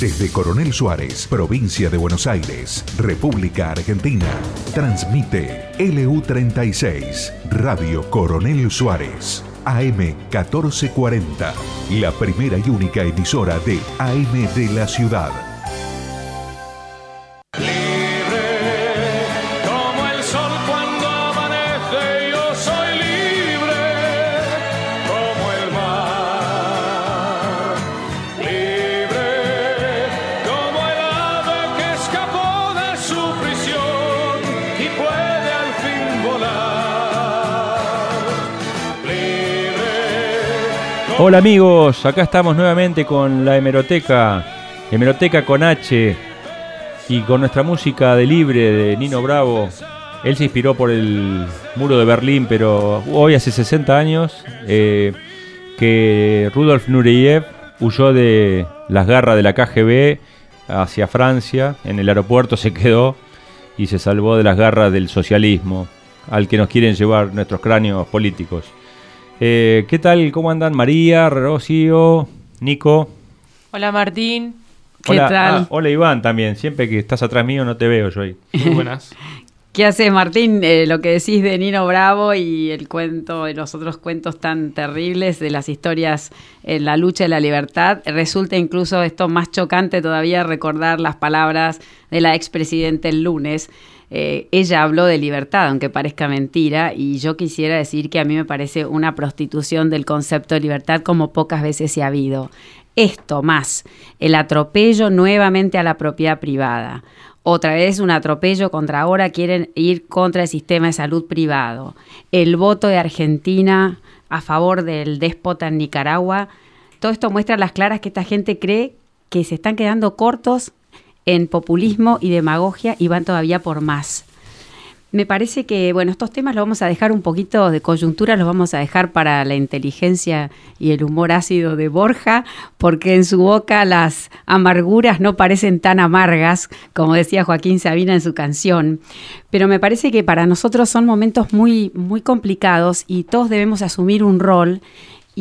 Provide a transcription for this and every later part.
Desde Coronel Suárez, provincia de Buenos Aires, República Argentina, transmite LU36, Radio Coronel Suárez, AM 1440, la primera y única emisora de AM de la ciudad. Hola amigos, acá estamos nuevamente con la hemeroteca, hemeroteca con H y con nuestra música de libre de Nino Bravo. Él se inspiró por el muro de Berlín, pero hoy hace 60 años eh, que Rudolf Nureyev huyó de las garras de la KGB hacia Francia, en el aeropuerto se quedó y se salvó de las garras del socialismo al que nos quieren llevar nuestros cráneos políticos. Eh, ¿Qué tal? ¿Cómo andan María, Rocío, Nico? Hola Martín, ¿qué Hola, tal? ah, hola Iván también. Siempre que estás atrás mío no te veo yo ahí. Muy buenas. ¿Qué haces Martín? Eh, lo que decís de Nino Bravo y el cuento, y los otros cuentos tan terribles de las historias en la lucha de la libertad, resulta incluso esto más chocante todavía recordar las palabras de la expresidenta el lunes. Eh, ella habló de libertad, aunque parezca mentira, y yo quisiera decir que a mí me parece una prostitución del concepto de libertad como pocas veces se ha habido. Esto más el atropello nuevamente a la propiedad privada. Otra vez un atropello contra ahora quieren ir contra el sistema de salud privado. El voto de Argentina a favor del déspota en Nicaragua. Todo esto muestra a las claras que esta gente cree que se están quedando cortos en populismo y demagogia y van todavía por más. Me parece que, bueno, estos temas los vamos a dejar un poquito de coyuntura, los vamos a dejar para la inteligencia y el humor ácido de Borja, porque en su boca las amarguras no parecen tan amargas, como decía Joaquín Sabina en su canción. Pero me parece que para nosotros son momentos muy, muy complicados y todos debemos asumir un rol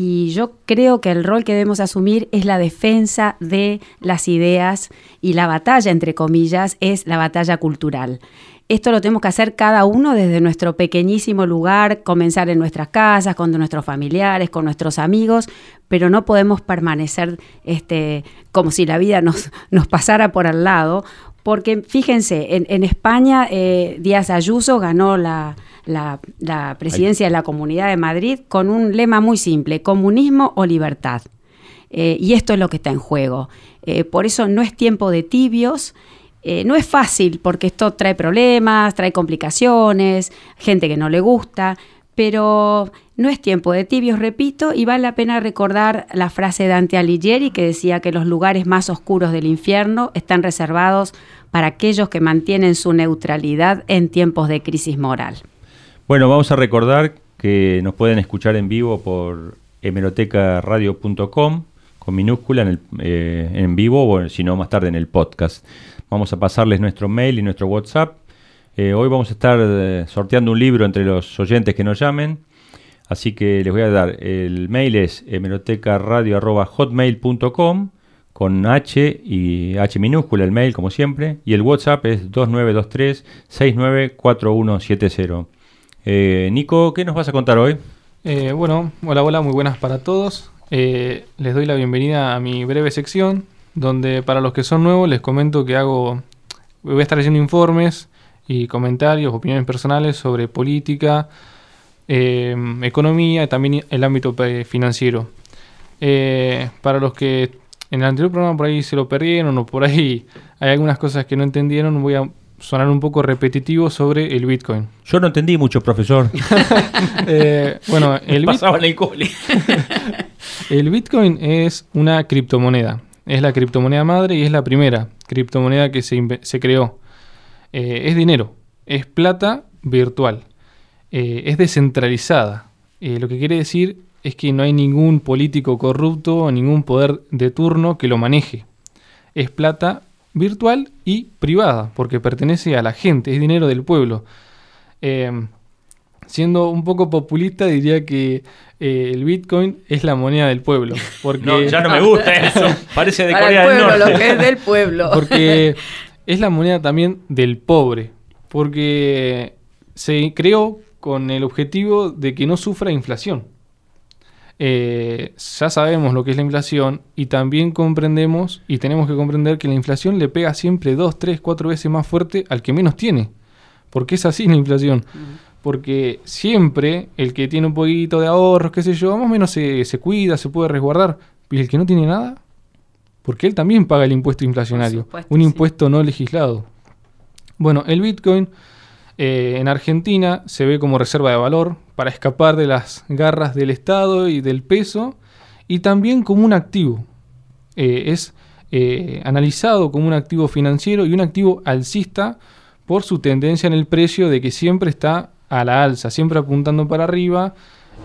y yo creo que el rol que debemos asumir es la defensa de las ideas y la batalla, entre comillas, es la batalla cultural. Esto lo tenemos que hacer cada uno desde nuestro pequeñísimo lugar, comenzar en nuestras casas, con nuestros familiares, con nuestros amigos, pero no podemos permanecer este, como si la vida nos, nos pasara por al lado, porque fíjense, en, España eh, Díaz Ayuso ganó la, la, la presidencia de la Comunidad de Madrid con un lema muy simple, comunismo o libertad. Eh, y esto es lo que está en juego. Eh, por eso no es tiempo de tibios. Eh, no es fácil porque esto trae problemas, trae complicaciones, gente que no le gusta, pero no es tiempo de tibios, repito, y vale la pena recordar la frase de Dante Alighieri que decía que los lugares más oscuros del infierno están reservados para aquellos que mantienen su neutralidad en tiempos de crisis moral. Bueno, vamos a recordar que nos pueden escuchar en vivo por hemerotecaradio.com con minúscula en, el, eh, en vivo o si no más tarde en el podcast. Vamos a pasarles nuestro mail y nuestro WhatsApp. Eh, hoy vamos a estar eh, sorteando un libro entre los oyentes que nos llamen. Así que les voy a dar, el mail es hemerotecaradio.hotmail.com con H y H minúscula el mail como siempre. Y el WhatsApp es 2923 694170. Eh, Nico, ¿qué nos vas a contar hoy? Eh, bueno, hola, hola, muy buenas para todos. Eh, les doy la bienvenida a mi breve sección, donde para los que son nuevos les comento que hago, voy a estar haciendo informes y comentarios, opiniones personales sobre política, economía y también el ámbito financiero. Para los que en el anterior programa por ahí se lo perdieron o por ahí hay algunas cosas que no entendieron, voy a sonar un poco repetitivo sobre el Bitcoin. Yo no entendí mucho, profesor. Eh, bueno, el, Pasaba en el cole. el Bitcoin es una criptomoneda. Es la criptomoneda madre y es la primera criptomoneda que se, se creó. Eh, es dinero, es plata virtual, eh, es descentralizada. Lo que quiere decir es que no hay ningún político corrupto o ningún poder de turno que lo maneje. Es plata virtual y privada, porque pertenece a la gente, es dinero del pueblo. Eh, siendo un poco populista, diría que eh, el Bitcoin es la moneda del pueblo. Porque, No, ya no me gusta eso. Parece de Para Corea el del pueblo, Norte. lo que es del pueblo. porque es la moneda también del pobre. Porque se creó con el objetivo de que no sufra inflación. Eh, ya sabemos lo que es la inflación y también comprendemos y tenemos que comprender que la inflación le pega siempre dos, tres, cuatro veces más fuerte al que menos tiene. Porque es así la inflación. Porque siempre el que tiene un poquito de ahorros, qué sé yo, más o menos se, se cuida, se puede resguardar. Y el que no tiene nada, porque él también paga el impuesto inflacionario, supuesto, un sí. impuesto no legislado. Bueno, el Bitcoin eh, en Argentina se ve como reserva de valor para escapar de las garras del Estado y del peso y también como un activo. Eh, es eh, analizado como un activo financiero y un activo alcista por su tendencia en el precio de que siempre está a la alza, siempre apuntando para arriba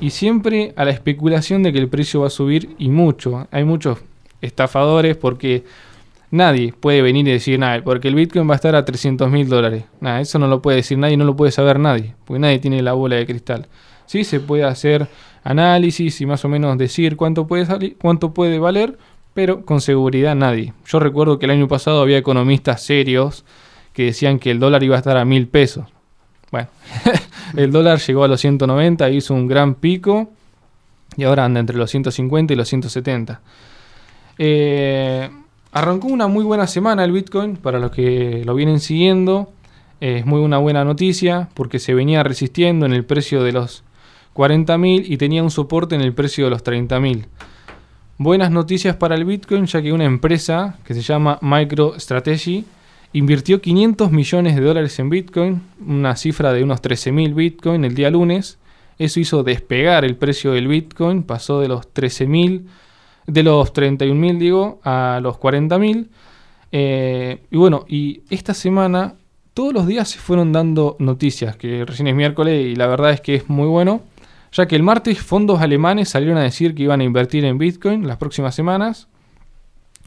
y siempre a la especulación de que el precio va a subir y mucho. Hay muchos estafadores porque nadie puede venir y decir nada, porque el Bitcoin va a estar a 300 mil dólares. Nada, eso no lo puede decir nadie, no lo puede saber nadie, porque nadie tiene la bola de cristal. Sí, se puede hacer análisis y más o menos decir cuánto puede salir, cuánto puede valer, pero con seguridad nadie. Yo recuerdo que el año pasado había economistas serios que decían que el dólar iba a estar a mil pesos. Bueno, el dólar llegó a los 190, hizo un gran pico y ahora anda entre los 150 y los 170. Eh, arrancó una muy buena semana el Bitcoin, para los que lo vienen siguiendo. eh, es muy una buena noticia porque se venía resistiendo en el precio de los 40.000 y tenía un soporte en el precio de los 30.000. Buenas noticias para el Bitcoin ya que una empresa que se llama MicroStrategy invirtió 500 millones de dólares en Bitcoin, una cifra de unos 13.000 Bitcoin el día lunes. Eso hizo despegar el precio del Bitcoin, pasó de los 13.000, de los 31.000 digo, a los 40.000. Eh, y bueno, y esta semana todos los días se fueron dando noticias, que recién es miércoles y la verdad es que es muy bueno, ya que el martes fondos alemanes salieron a decir que iban a invertir en Bitcoin las próximas semanas.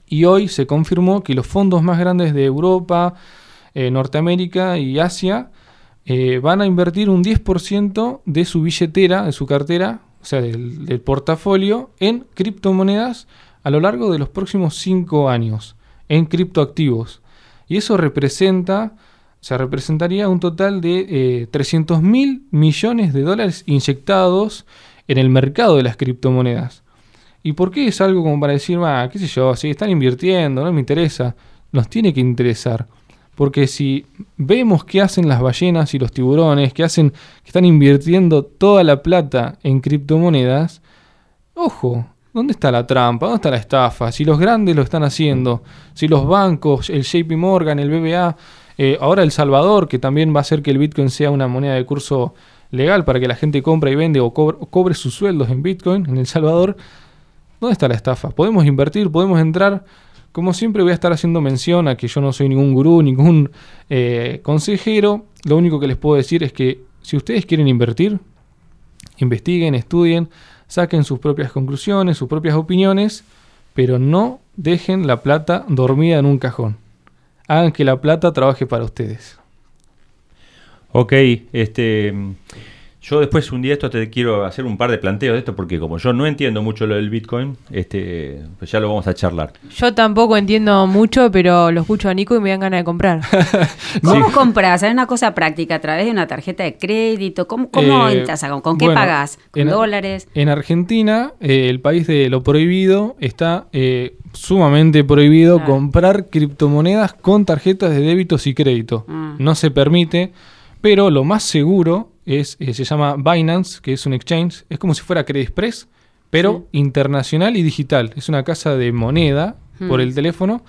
Y hoy se confirmó que los fondos más grandes de Europa, eh, Norteamérica y Asia eh, van a invertir un 10% de su billetera, de su cartera, sea, del, portafolio, en criptomonedas a lo largo de los próximos 5 años, en criptoactivos. Y eso representa, o sea, representaría un total de eh, 300 mil millones de dólares inyectados en el mercado de las criptomonedas. ¿Y por qué es algo como para decir, ah, qué sé yo, si están invirtiendo, no me interesa? Nos tiene que interesar. Porque si vemos qué hacen las ballenas y los tiburones, que hacen, que están invirtiendo toda la plata en criptomonedas, ojo, ¿dónde está la trampa? ¿Dónde está la estafa? Si los grandes lo están haciendo, si los bancos, el JP Morgan, el BBA, eh, ahora El Salvador, que también va a hacer que el Bitcoin sea una moneda de curso legal para que la gente compre y vende o cobre, o cobre sus sueldos en Bitcoin en El Salvador, ¿dónde está la estafa? Podemos invertir, podemos entrar. Como siempre voy a estar haciendo mención a que yo no soy ningún gurú, ningún eh, consejero. Lo único que les puedo decir es que si ustedes quieren invertir, investiguen, estudien, saquen sus propias conclusiones, sus propias opiniones, pero no dejen la plata dormida en un cajón. Hagan que la plata trabaje para ustedes. Ok, este. Yo después un día esto te quiero hacer un par de planteos de esto porque como yo no entiendo mucho lo del Bitcoin, este, pues ya lo vamos a charlar. Yo tampoco entiendo mucho, pero lo escucho a Nico y me dan ganas de comprar. ¿Cómo compras? Hay una cosa práctica a través de una tarjeta de crédito. ¿Cómo, cómo Eh, entras? a- ¿Con qué bueno, pagas? ¿Con en- dólares? En Argentina, eh, el país de lo prohibido, está eh, sumamente prohibido comprar criptomonedas con tarjetas de débitos y crédito. Ah. No se permite, pero lo más seguro es, eh, se llama Binance, que es un exchange, es como si fuera Credit Express, pero internacional y digital. Es una casa de moneda por Hmm. el teléfono,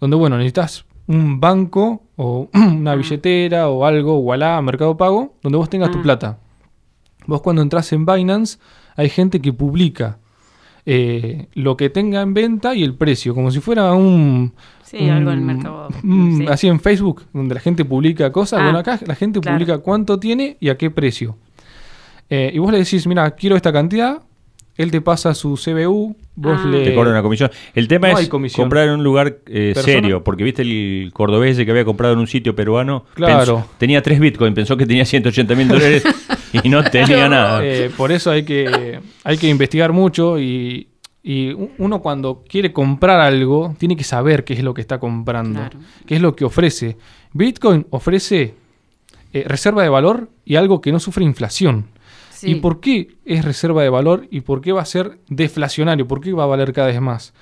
donde, bueno, necesitas un banco o una Ah. billetera o algo, Wallah, Mercado Pago, donde vos tengas tu Ah. plata. Vos cuando entras en Binance, hay gente que publica eh, lo que tenga en venta y el precio, como si fuera un... Sí, algo en el mercado. un- Sí. Así en Facebook, donde la gente publica cosas. Ah, bueno, acá la gente claro. publica cuánto tiene y a qué precio. Eh, y vos le decís, mira, quiero esta cantidad, él te pasa su CBU, vos Ah. le... Te cobran una comisión. El tema No es comisión. comprar en un lugar eh, serio, porque viste el cordobés que había comprado en un sitio peruano. Claro. pensó- tenía 3 bitcoins, pensó que tenía 180 mil dólares y no tenía nada. Eh, por eso hay que, hay que investigar mucho y, y uno cuando quiere comprar algo tiene que saber qué es lo que está comprando, Claro. qué es lo que ofrece. Bitcoin ofrece eh, reserva de valor y algo que no sufre inflación. ¿Y por qué es reserva de valor y por qué va a ser deflacionario? ¿Por qué va a valer cada vez más?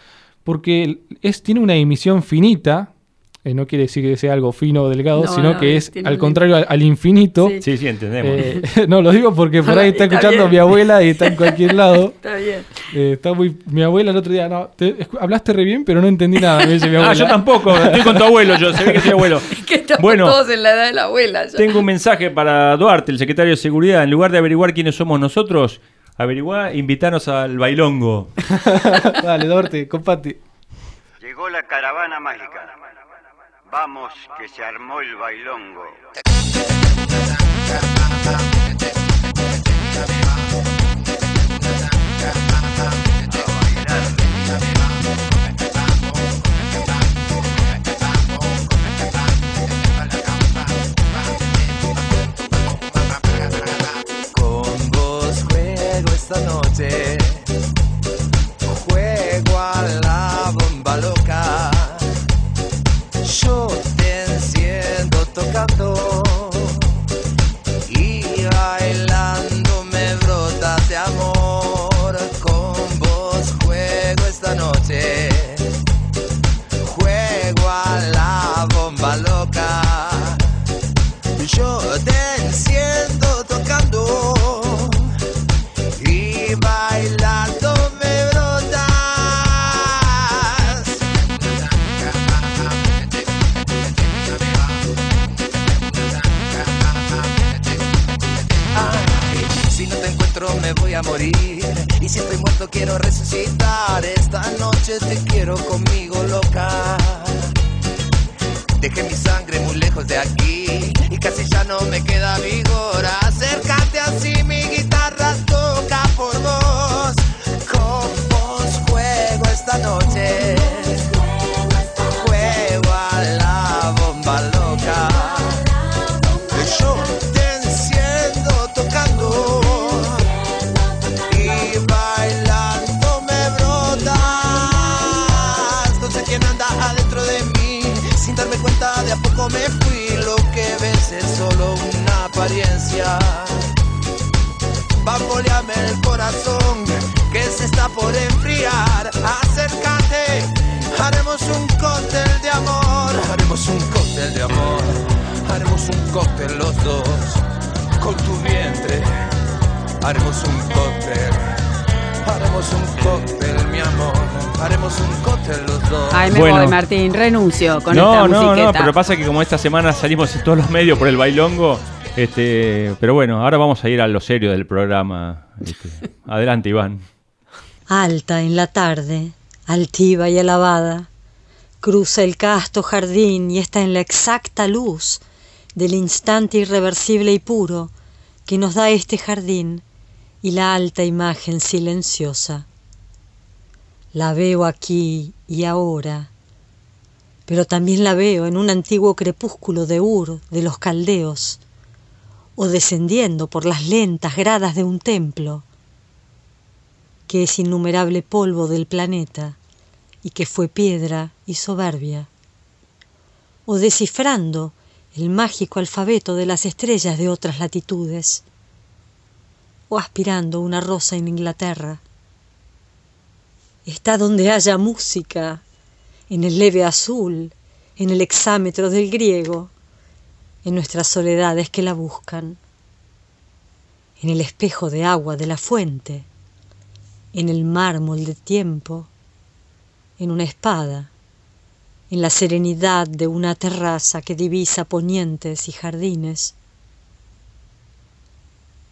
Porque es, tiene una emisión finita, eh, no quiere decir que sea algo fino o delgado, No, sino no, que es tiene al contrario al, al infinito. Sí. Sí, sí, entendemos. Eh, no, lo digo porque por ahí está Está escuchando bien. mi abuela y está en cualquier lado. Está bien. Eh, está muy, mi abuela el otro día, no, te- hablaste re bien, pero no entendí nada, me dice mi abuela. ah, yo tampoco, estoy con tu abuelo, yo se ve que soy abuelo. Que estamos Bueno. todos en la edad de la abuela. ya. Tengo un mensaje para Duarte, el secretario de Seguridad. En lugar de averiguar quiénes somos nosotros, averiguá, invitarnos al bailongo. Dale, Dorte, comparte. Llegó la caravana mágica. Vamos, que se armó el bailongo. Con vos juego esta noche. Quiero resucitar. Esta noche te quiero conmigo loca. Dejé mi sangre muy lejos de aquí y casi ya no me queda vigor. Acércate así, mi guitarra apariencia. Bamboleame el corazón que se está por enfriar. Acércate, haremos un cóctel de amor. Haremos un cóctel de amor. Haremos un cóctel los dos con tu vientre. Haremos un cóctel. Haremos un cóctel, mi amor. Haremos un cóctel los dos. Ay, me Bueno. voy, Martín. Renuncio con no, esta no, musiqueta. no, pero pasa que como esta semana salimos en todos los medios por el bailongo, este, pero bueno, ahora vamos a ir a lo serio del programa. este. Adelante, Iván. Alta en la tarde, altiva y alabada, cruza el casto jardín y está en la exacta luz del instante irreversible y puro que nos da este jardín y la alta imagen silenciosa. La veo aquí y ahora, pero también la veo en un antiguo crepúsculo de Ur de los caldeos, o descendiendo por las lentas gradas de un templo, que es innumerable polvo del planeta y que fue piedra y soberbia, o descifrando el mágico alfabeto de las estrellas de otras latitudes, o aspirando una rosa en Inglaterra. Está donde haya música, en el leve azul, en el exámetro del griego, en nuestras soledades que la buscan, en el espejo de agua de la fuente, en el mármol de tiempo, en una espada, en la serenidad de una terraza que divisa ponientes y jardines,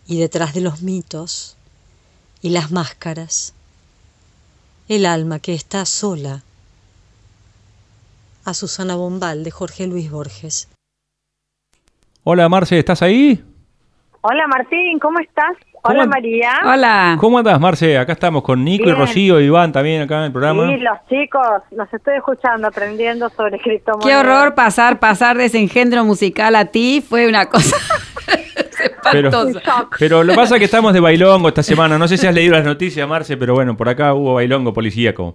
y detrás de los mitos y las máscaras, el alma que está sola. A Susana Bombal de Jorge Luis Borges. Hola, Marce, ¿estás ahí? Hola Martín, ¿cómo estás? Hola ¿Cómo- María. Hola. ¿Cómo andas, Marce? Acá estamos con Nico y. Rocío y Iván también acá en el programa. Sí, los chicos, los estoy escuchando, aprendiendo sobre criptomonedas. Qué horror pasar, pasar de ese engendro musical a ti. Fue una cosa Pero, pero lo que pasa es que estamos de bailongo esta semana. No sé si has leído las noticias, Marce, pero bueno, por acá hubo bailongo policíaco.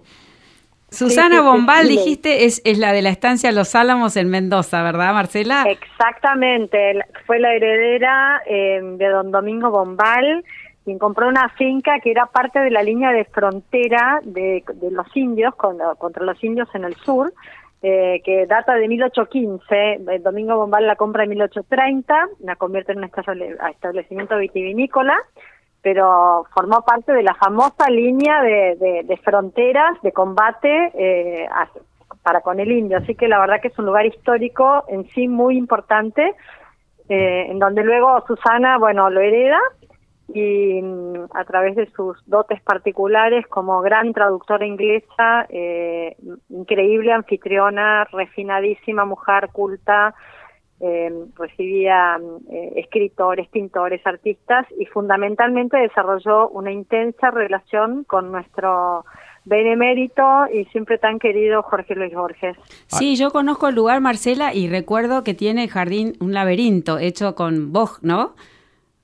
Susana Sí, sí, sí, Bombal, sí. dijiste, es, es la de la estancia Los Álamos en Mendoza, ¿verdad, Marcela? Exactamente, fue la heredera eh, de don Domingo Bombal, quien compró una finca que era parte de la línea de frontera de, de los indios, con- contra los indios en el sur, eh, que data de 1815. El Domingo Bombal la compra en 1830, la convierte en un estable- establecimiento vitivinícola, pero formó parte de la famosa línea de, de- fronteras de combate eh, para con el indio. Así que la verdad que es un lugar histórico en sí muy importante, eh, en donde luego Susana, bueno, lo hereda y mm, a través de sus dotes particulares como gran traductora inglesa, eh, increíble anfitriona, refinadísima mujer culta, eh, recibía eh, escritores, pintores, artistas y fundamentalmente desarrolló una intensa relación con nuestro benemérito y siempre tan querido Jorge Luis Borges. Sí, yo conozco el lugar, Marcela, y recuerdo que tiene jardín, un laberinto hecho con boj, ¿no?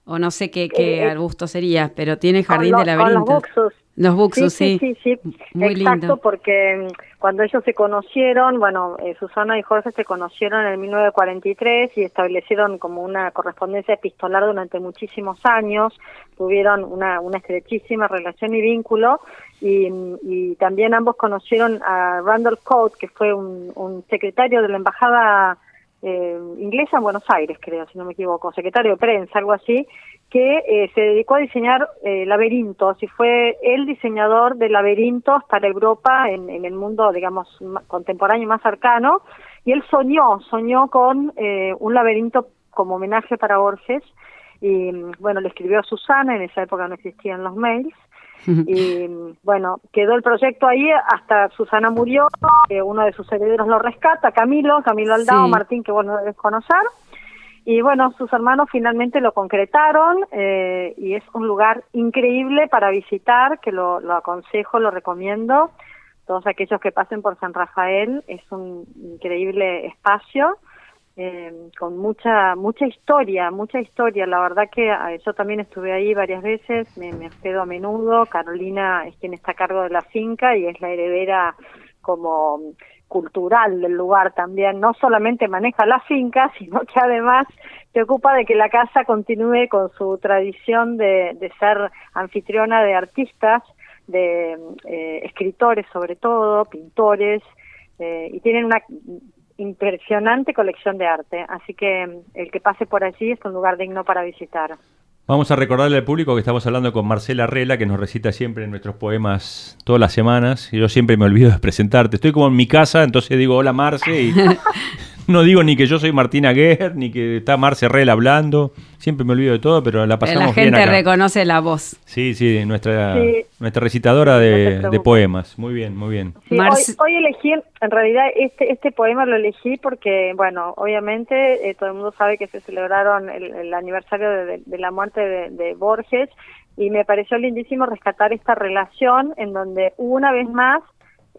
O no sé qué, qué Eh, arbusto sería, pero tiene Con jardín lo- de laberinto. Con los buxus. Los buxus, sí. sí, sí, sí. Muy Exacto, lindo. porque mm, cuando ellos se conocieron, bueno, eh, Susana y Jorge se conocieron en el 1943 y establecieron como una correspondencia epistolar durante muchísimos años, tuvieron una, una estrechísima relación y vínculo y, y también ambos conocieron a Randall Coate, que fue un, un secretario de la embajada eh, inglesa en Buenos Aires, creo, si no me equivoco, secretario de prensa, algo así, que eh, se dedicó a diseñar eh, laberintos y fue el diseñador de laberintos para Europa en, en el mundo, digamos, contemporáneo más cercano. Y él soñó, soñó con eh, un laberinto como homenaje para Borges. Y mm, bueno, le escribió a Susana, en esa época no existían los mails. Y mm, bueno, quedó el proyecto ahí hasta Susana murió, uno de sus herederos lo rescata, Camilo, Camilo Aldao, Sí. Martín, que vos no debes conocer. Y bueno, sus hermanos finalmente lo concretaron eh, y es un lugar increíble para visitar, que lo, lo aconsejo, lo recomiendo. Todos aquellos que pasen por San Rafael, es un increíble espacio eh, con mucha mucha historia, mucha historia. La verdad que eh, yo también estuve ahí varias veces, me, me a menudo. Carolina es quien está a cargo de la finca y es la heredera como cultural del lugar también. No solamente maneja la finca, sino que además se ocupa de que la casa continúe con su tradición de, de ser anfitriona de artistas, de eh, escritores sobre todo, pintores, eh, y tienen una impresionante colección de arte. Así que mm, el que pase por allí es un lugar digno para visitar. Vamos a recordarle al público que estamos hablando con Marcela Rela, que nos recita siempre en nuestros poemas todas las semanas. Y yo siempre me olvido de presentarte. Estoy como en mi casa, entonces digo hola Marce y no digo ni que yo soy Martina Guerre, ni que está Marce Rela hablando. Siempre me olvido de todo, pero la pasamos la bien gente acá. reconoce la voz. Sí, sí, nuestra, Sí. nuestra recitadora de, poemas. Muy bien, muy bien. Sí, Marce- hoy, hoy elegí, en realidad este este poema lo elegí porque, bueno, obviamente eh, todo el mundo sabe que se celebraron el, el aniversario de, de- de la muerte de, de Borges y me pareció lindísimo rescatar esta relación en donde una vez más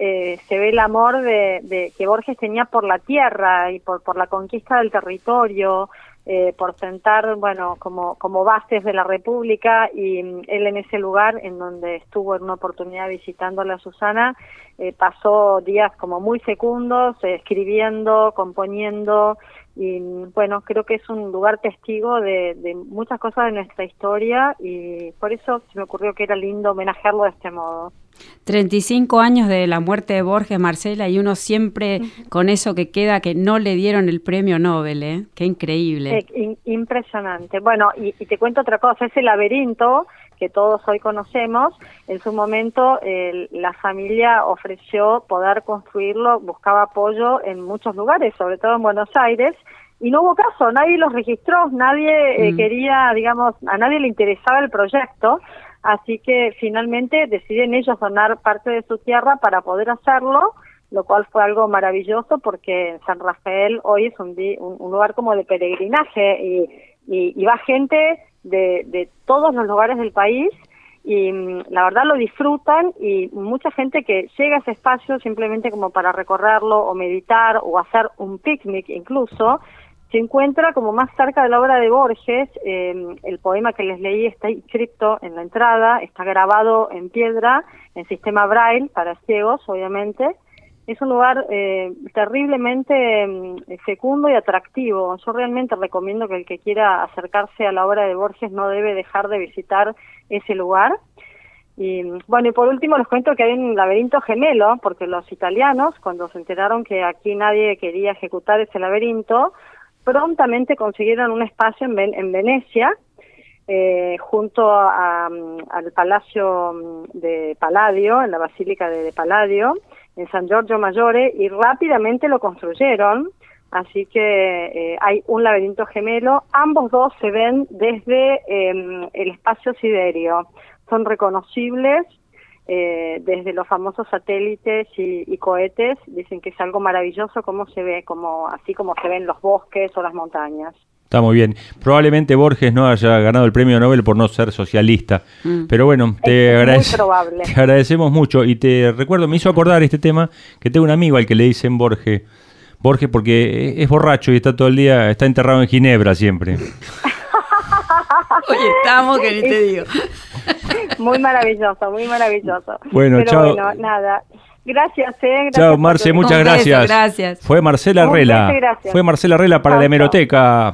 eh, se ve el amor de, de que Borges tenía por la tierra y por, por la conquista del territorio, eh, por sentar, bueno, como, como bases de la República y mm, él en ese lugar en donde estuvo en una oportunidad visitándola a Susana, eh, pasó días como muy secundos, eh, escribiendo, componiendo y bueno, creo que es un lugar testigo de, de muchas cosas de nuestra historia y por eso se me ocurrió que era lindo homenajearlo de este modo. 35 años de la muerte de Borges, Marcela, y uno siempre con eso que queda que no le dieron el premio Nobel, ¿eh? Qué increíble. Eh, in- impresionante. Bueno, y, y te cuento otra cosa, ese laberinto que todos hoy conocemos, en su momento el- la familia ofreció poder construirlo, buscaba apoyo en muchos lugares, sobre todo en Buenos Aires, y no hubo caso, nadie los registró, nadie eh, Mm. quería, digamos, a nadie le interesaba el proyecto, así que finalmente deciden ellos donar parte de su tierra para poder hacerlo, lo cual fue algo maravilloso porque San Rafael hoy es un, un, un lugar como de peregrinaje y, y, y va gente de, de todos los lugares del país y mm, la verdad lo disfrutan y mucha gente que llega a ese espacio simplemente como para recorrerlo o meditar o hacer un picnic incluso, se encuentra como más cerca de la obra de Borges, eh, el poema que les leí está inscrito en la entrada, está grabado en piedra, en sistema braille para ciegos obviamente, es un lugar eh, terriblemente mm, fecundo y atractivo. Yo realmente recomiendo que el que quiera acercarse a la obra de Borges no debe dejar de visitar ese lugar. Y bueno, y por último les cuento que hay un laberinto gemelo, porque los italianos, cuando se enteraron que aquí nadie quería ejecutar ese laberinto, prontamente consiguieron un espacio en, en Venecia, eh, junto a, al Palacio mm, de Palladio, en la Basílica de, de Palladio, en San Giorgio Maggiore, y rápidamente lo construyeron. Así que eh, hay un laberinto gemelo. Ambos dos se ven desde eh, el espacio siderio. Son reconocibles eh, desde los famosos satélites y, y, cohetes. Dicen que es algo maravilloso cómo se ve, como así como se ven los bosques o las montañas. Está muy bien. Probablemente Borges no haya ganado el premio Nobel por no ser socialista. Mm. Pero bueno, te, agradece, te agradecemos mucho. Y te recuerdo, me hizo acordar este tema que tengo un amigo al que le dicen Borges. Borges porque es borracho y está todo el día, está enterrado en Ginebra siempre. Oye, estamos que ni te digo. Muy maravilloso, muy maravilloso. Bueno, Pero chao. bueno, nada. Gracias, eh. Gracias Chao, Marce, muchas gracias. gracias. Fue Marcela Rela. Fue Marcela Rela para Chao, la hemeroteca.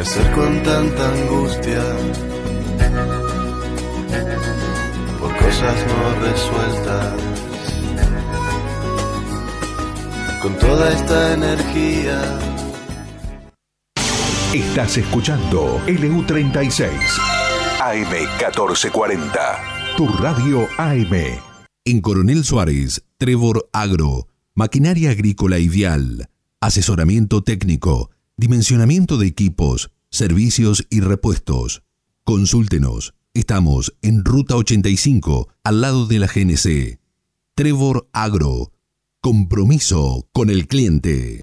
¿Qué hacer con tanta angustia? Por cosas no resueltas. Con toda esta energía. Estás escuchando LU36 AM1440. Tu radio AM. En Coronel Suárez, Trevor Agro, maquinaria agrícola vial, asesoramiento técnico, dimensionamiento de equipos, servicios y repuestos. Consúltenos. Estamos en Ruta 85, al lado de la GNC. Trevor Agro. Compromiso con el cliente.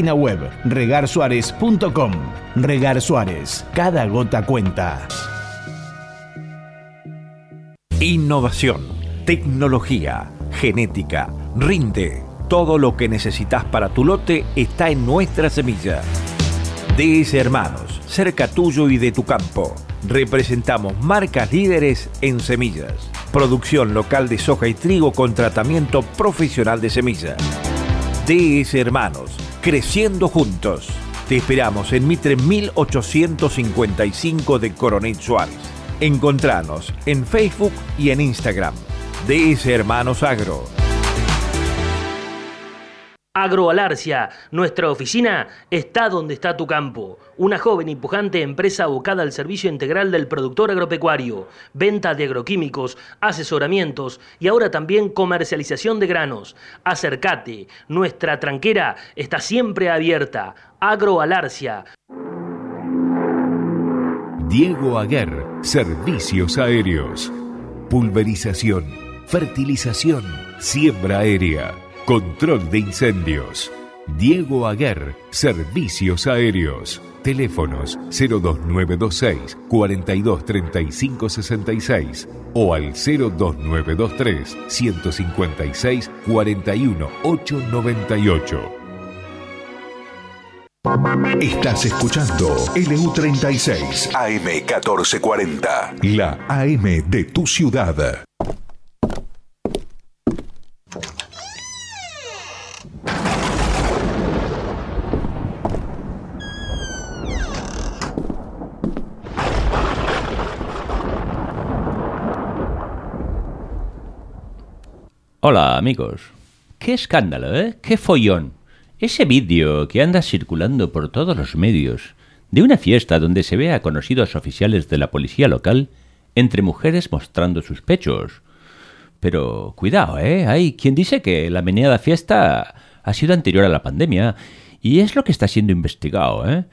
web regarsuárez.com. Regar Suárez, cada gota cuenta. Innovación, tecnología, genética, rinde. Todo lo que necesitas para tu lote está en nuestra semilla. DS Hermanos, cerca tuyo y de tu campo. Representamos marcas líderes en semillas. Producción local de soja y trigo con tratamiento profesional de semilla. DS Hermanos, creciendo juntos. Te esperamos en Mitre 1855 de Coronel Suárez. Encontranos en Facebook y en Instagram. DS Hermanos Agro. Agroalarcia, nuestra oficina está donde está tu campo. Una joven y pujante empresa abocada al servicio integral del productor agropecuario, venta de agroquímicos, asesoramientos y ahora también comercialización de granos. Acércate, nuestra tranquera está siempre abierta. Agroalarcia. Diego Aguer, Servicios Aéreos. Pulverización, fertilización, siembra aérea, control de incendios. Diego Aguer, Servicios Aéreos. Teléfonos 02926 423566 o al 02923 156 41898. Estás escuchando LU36 AM1440, la AM de tu ciudad. Hola amigos. Qué escándalo, ¿eh? Qué follón. Ese vídeo que anda circulando por todos los medios de una fiesta donde se ve a conocidos oficiales de la policía local entre mujeres mostrando sus pechos. Pero cuidado, ¿eh? Hay quien dice que la meneada fiesta ha sido anterior a la pandemia y es lo que está siendo investigado, ¿eh?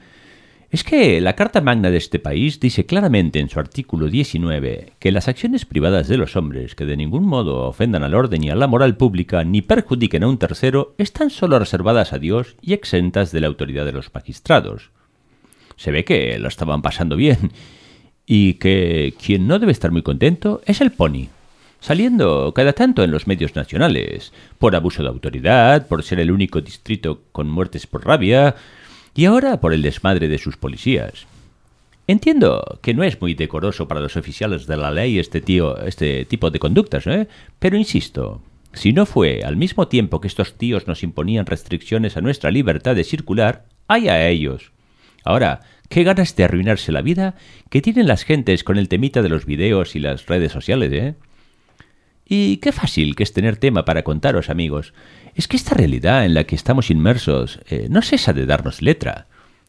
Es que la Carta Magna de este país dice claramente en su artículo 19 que las acciones privadas de los hombres que de ningún modo ofendan al orden y a la moral pública ni perjudiquen a un tercero están solo reservadas a Dios y exentas de la autoridad de los magistrados. Se ve que lo estaban pasando bien y que quien no debe estar muy contento es el pony, saliendo cada tanto en los medios nacionales, por abuso de autoridad, por ser el único distrito con muertes por rabia, y ahora por el desmadre de sus policías. Entiendo que no es muy decoroso para los oficiales de la ley este, tío, este tipo de conductas, ¿eh? pero insisto, si no fue al mismo tiempo que estos tíos nos imponían restricciones a nuestra libertad de circular, hay a ellos. Ahora, qué ganas de arruinarse la vida que tienen las gentes con el temita de los videos y las redes sociales, ¿eh? Y qué fácil que es tener tema para contaros, amigos. Es que esta realidad en la que estamos inmersos eh, no cesa de darnos letra.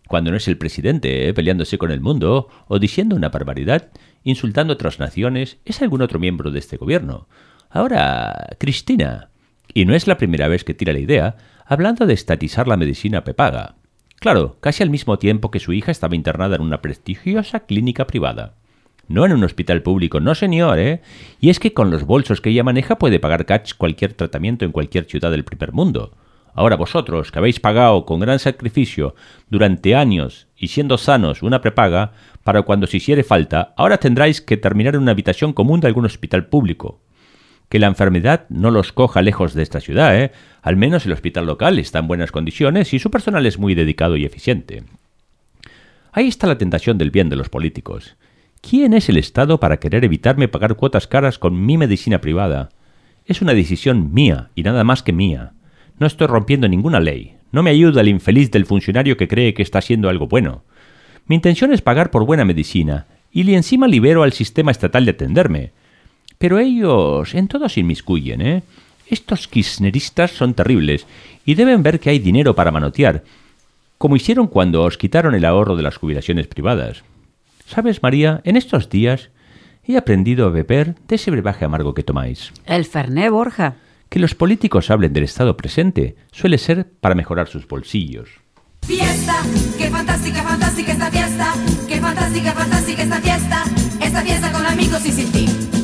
Cuando no es el presidente eh, peleándose con el mundo o diciendo una barbaridad, insultando a otras naciones, es algún otro miembro de este gobierno. Ahora, Cristina. Y no es la primera vez que tira la idea, hablando de estatizar la medicina pepaga. Claro, casi al mismo tiempo que su hija estaba internada en una prestigiosa clínica privada. No en un hospital público, no señor, ¿eh? Y es que con los bolsos que ella maneja puede pagar catch cualquier tratamiento en cualquier ciudad del primer mundo. Ahora vosotros, que habéis pagado con gran sacrificio durante años y siendo sanos una prepaga, para cuando se hiciere falta, ahora tendráis que terminar en una habitación común de algún hospital público. Que la enfermedad no los coja lejos de esta ciudad, ¿eh? Al menos el hospital local está en buenas condiciones y su personal es muy dedicado y eficiente. Ahí está la tentación del bien de los políticos. ¿Quién es el Estado para querer evitarme pagar cuotas caras con mi medicina privada? Es una decisión mía y nada más que mía. No estoy rompiendo ninguna ley. No me ayuda el infeliz del funcionario que cree que está haciendo algo bueno. Mi intención es pagar por buena medicina y encima libero al sistema estatal de atenderme. Pero ellos en todo se inmiscuyen, ¿eh? Estos kirchneristas son terribles y deben ver que hay dinero para manotear, como hicieron cuando os quitaron el ahorro de las jubilaciones privadas. Sabes, María, en estos días he aprendido a beber de ese brebaje amargo que tomáis. ¿El Ferné, Borja? Que los políticos hablen del estado presente suele ser para mejorar sus bolsillos. Fiesta, qué fantástica, fantástica esta fiesta, qué fantástica, fantástica esta fiesta, esta fiesta con amigos y sin ti.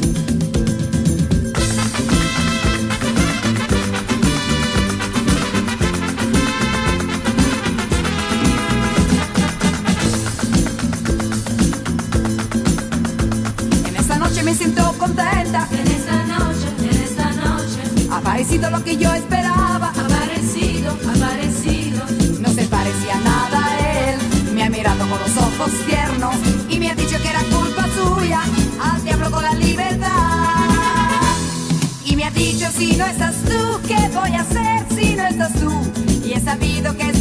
Me siento contenta. En esta noche, en esta noche. Ha parecido lo que yo esperaba. Ha parecido, ha parecido. No se parecía nada a él. Me ha mirado con los ojos tiernos y me ha dicho que era culpa suya. Al diablo con la libertad. Y me ha dicho si no estás tú, ¿qué voy a hacer si no estás tú? Y he sabido que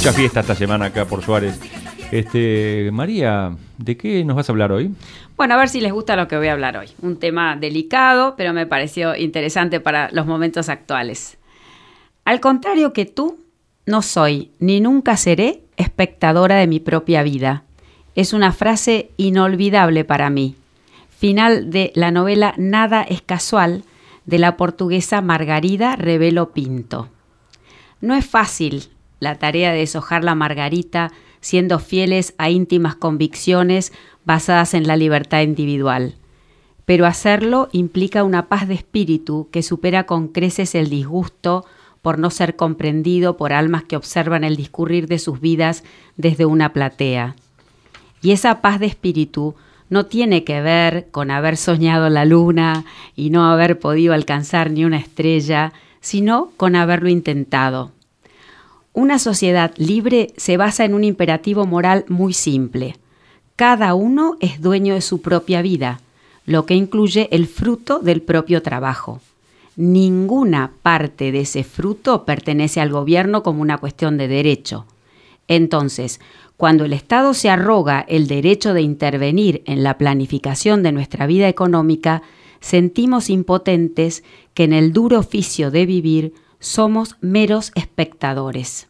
Mucha fiesta esta semana acá por Suárez. Este, María, ¿de qué nos vas a hablar hoy? Bueno, a ver si les gusta lo que voy a hablar hoy. Un tema delicado, pero me pareció interesante para los momentos actuales. Al contrario que tú, no soy ni nunca seré espectadora de mi propia vida. Es una frase inolvidable para mí. Final de la novela Nada es casual de la portuguesa Margarida Revelo Pinto. No es fácil la tarea de deshojar la margarita siendo fieles a íntimas convicciones basadas en la libertad individual. Pero hacerlo implica una paz de espíritu que supera con creces el disgusto por no ser comprendido por almas que observan el discurrir de sus vidas desde una platea. Y esa paz de espíritu no tiene que ver con haber soñado la luna y no haber podido alcanzar ni una estrella, sino con haberlo intentado. Una sociedad libre se basa en un imperativo moral muy simple. Cada uno es dueño de su propia vida, lo que incluye el fruto del propio trabajo. Ninguna parte de ese fruto pertenece al gobierno como una cuestión de derecho. Entonces, cuando el Estado se arroga el derecho de intervenir en la planificación de nuestra vida económica, sentimos impotentes que en el duro oficio de vivir somos meros espectadores.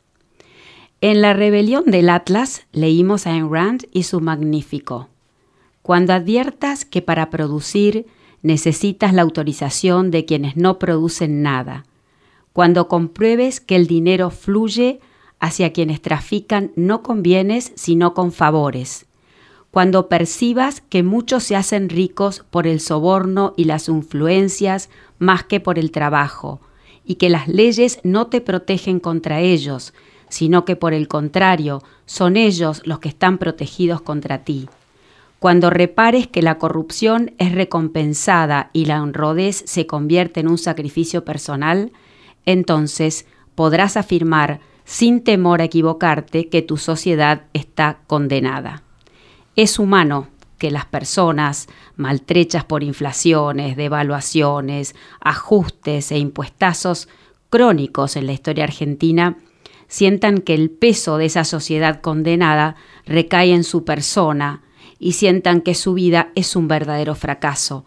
En la rebelión del Atlas leímos a Ayn y su magnífico. Cuando adviertas que para producir necesitas la autorización de quienes no producen nada, cuando compruebes que el dinero fluye hacia quienes trafican no con bienes sino con favores, cuando percibas que muchos se hacen ricos por el soborno y las influencias más que por el trabajo, y que las leyes no te protegen contra ellos, sino que por el contrario son ellos los que están protegidos contra ti. Cuando repares que la corrupción es recompensada y la honradez se convierte en un sacrificio personal, entonces podrás afirmar sin temor a equivocarte que tu sociedad está condenada. Es humano que las personas, maltrechas por inflaciones, devaluaciones, ajustes e impuestazos crónicos en la historia argentina, sientan que el peso de esa sociedad condenada recae en su persona y sientan que su vida es un verdadero fracaso,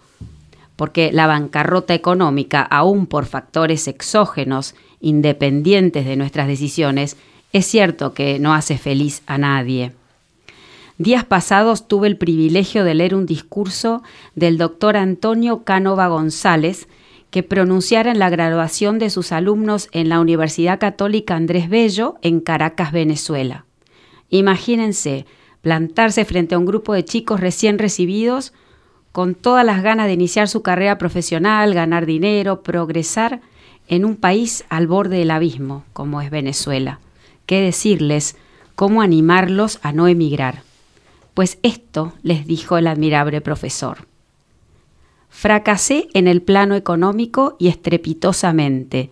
porque la bancarrota económica, aún por factores exógenos, independientes de nuestras decisiones, es cierto que no hace feliz a nadie. Días pasados tuve el privilegio de leer un discurso del doctor Antonio Cánova González, que pronunciara en la graduación de sus alumnos en la Universidad Católica Andrés Bello, en Caracas, Venezuela. Imagínense plantarse frente a un grupo de chicos recién recibidos, con todas las ganas de iniciar su carrera profesional, ganar dinero, progresar en un país al borde del abismo, como es Venezuela. ¿Qué decirles? ¿Cómo animarlos a no emigrar? Pues esto les dijo el admirable profesor. Fracasé en el plano económico y estrepitosamente.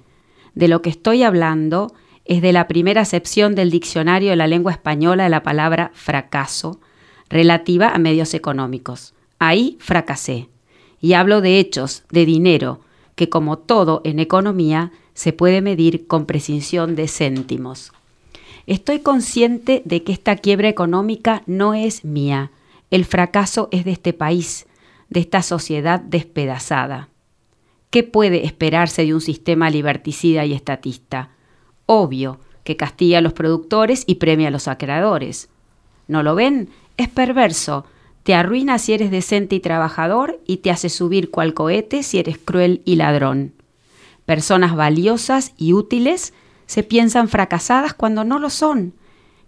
De lo que estoy hablando es de la primera acepción del diccionario de la lengua española de la palabra fracaso, relativa a medios económicos. Ahí fracasé. Y hablo de hechos, de dinero, que como todo en economía se puede medir con precisión de céntimos. Estoy consciente de que esta quiebra económica no es mía, el fracaso es de este país, de esta sociedad despedazada. ¿Qué puede esperarse de un sistema liberticida y estatista? Obvio que castiga a los productores y premia a los creadores. ¿No lo ven? Es perverso. Te arruina si eres decente y trabajador y te hace subir cual cohete si eres cruel y ladrón. Personas valiosas y útiles se piensan fracasadas cuando no lo son.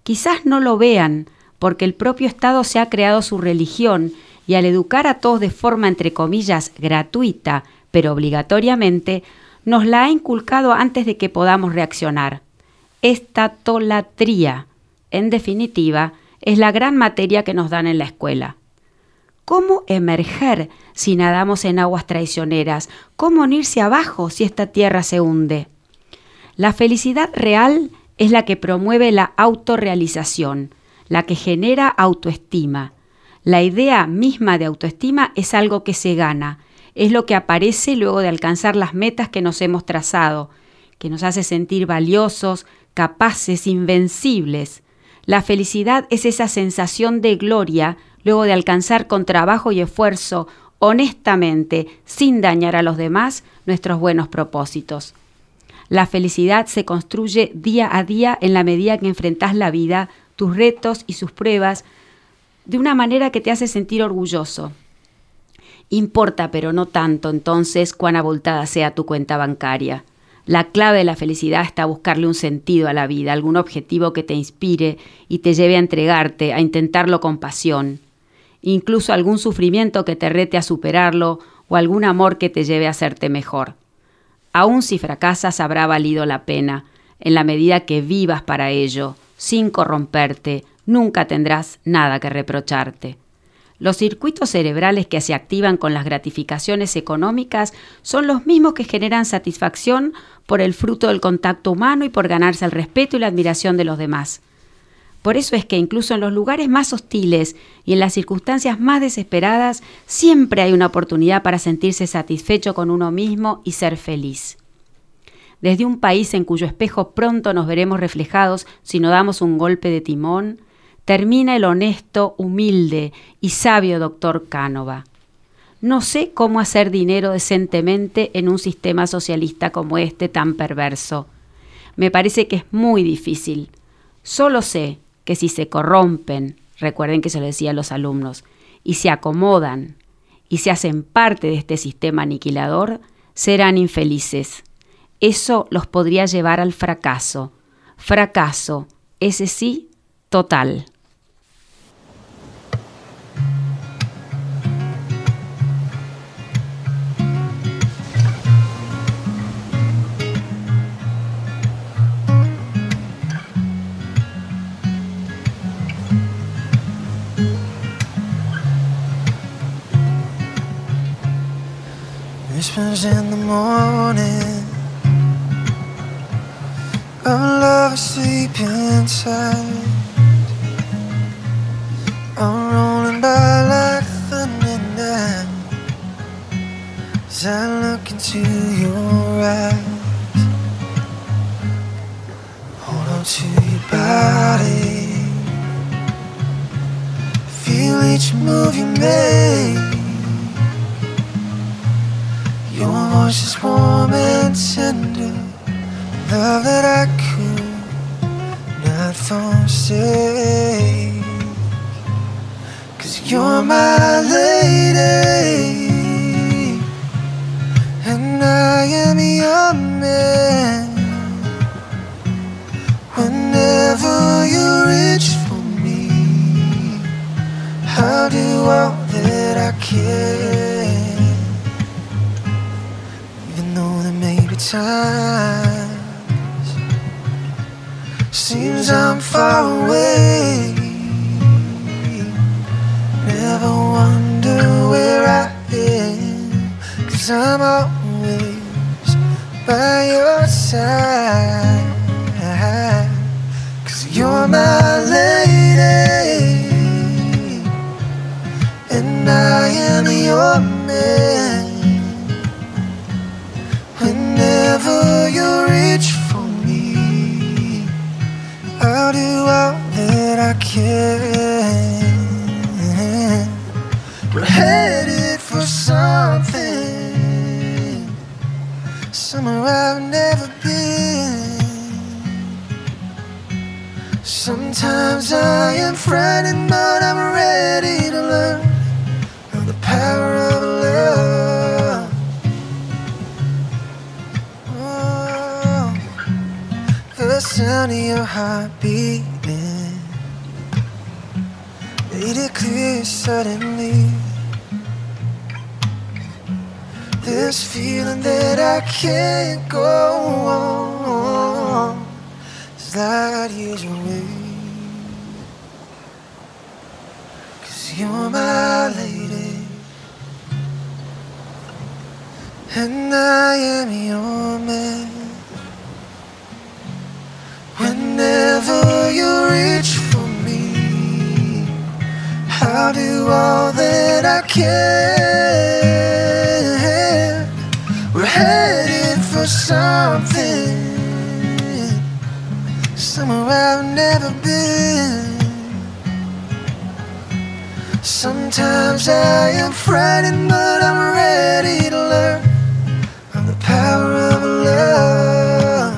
Quizás no lo vean, porque el propio Estado se ha creado su religión y al educar a todos de forma, entre comillas, gratuita, pero obligatoriamente, nos la ha inculcado antes de que podamos reaccionar. Esta tolatría, en definitiva, es la gran materia que nos dan en la escuela. ¿Cómo emerger si nadamos en aguas traicioneras? ¿Cómo unirse abajo si esta tierra se hunde? La felicidad real es la que promueve la autorrealización, la que genera autoestima. La idea misma de autoestima es algo que se gana, es lo que aparece luego de alcanzar las metas que nos hemos trazado, que nos hace sentir valiosos, capaces, invencibles. La felicidad es esa sensación de gloria luego de alcanzar con trabajo y esfuerzo, honestamente, sin dañar a los demás, nuestros buenos propósitos. La felicidad se construye día a día en la medida que enfrentas la vida, tus retos y sus pruebas de una manera que te hace sentir orgulloso. Importa, pero no tanto entonces cuán abultada sea tu cuenta bancaria. La clave de la felicidad está buscarle un sentido a la vida, algún objetivo que te inspire y te lleve a entregarte, a intentarlo con pasión. Incluso algún sufrimiento que te rete a superarlo o algún amor que te lleve a hacerte mejor. Aun si fracasas habrá valido la pena, en la medida que vivas para ello, sin corromperte, nunca tendrás nada que reprocharte. Los circuitos cerebrales que se activan con las gratificaciones económicas son los mismos que generan satisfacción por el fruto del contacto humano y por ganarse el respeto y la admiración de los demás. Por eso es que incluso en los lugares más hostiles y en las circunstancias más desesperadas, siempre hay una oportunidad para sentirse satisfecho con uno mismo y ser feliz. Desde un país en cuyo espejo pronto nos veremos reflejados si no damos un golpe de timón, termina el honesto, humilde y sabio doctor Cánova. No sé cómo hacer dinero decentemente en un sistema socialista como este tan perverso. Me parece que es muy difícil. Solo sé que si se corrompen, recuerden que se lo decía a los alumnos, y se acomodan y se hacen parte de este sistema aniquilador, serán infelices. Eso los podría llevar al fracaso. Fracaso, ese sí, total. Whispers in the morning of love asleep inside. I'm rolling by like thunder now as I look into your eyes. Hold on to your body, feel each move you make. Your just warm and tender, love that I could not forsake. Cause you're my lady, and I am your man. Whenever you reach for me, I'll do all that I can. Times Seems I'm far away. Never wonder where I am Cause I'm always by your side. Cause you're my lady And I am your man frightened, but I'm ready to learn of the power of love. Oh, the sound of your heart beating made it clear suddenly. This feeling that I can't go on is light years. You're my lady. And I am your man. Whenever you reach for me, I'll do all that I can. We're headed for something, somewhere I've never been. Sometimes I am frightened, but I'm ready to learn of the power of love.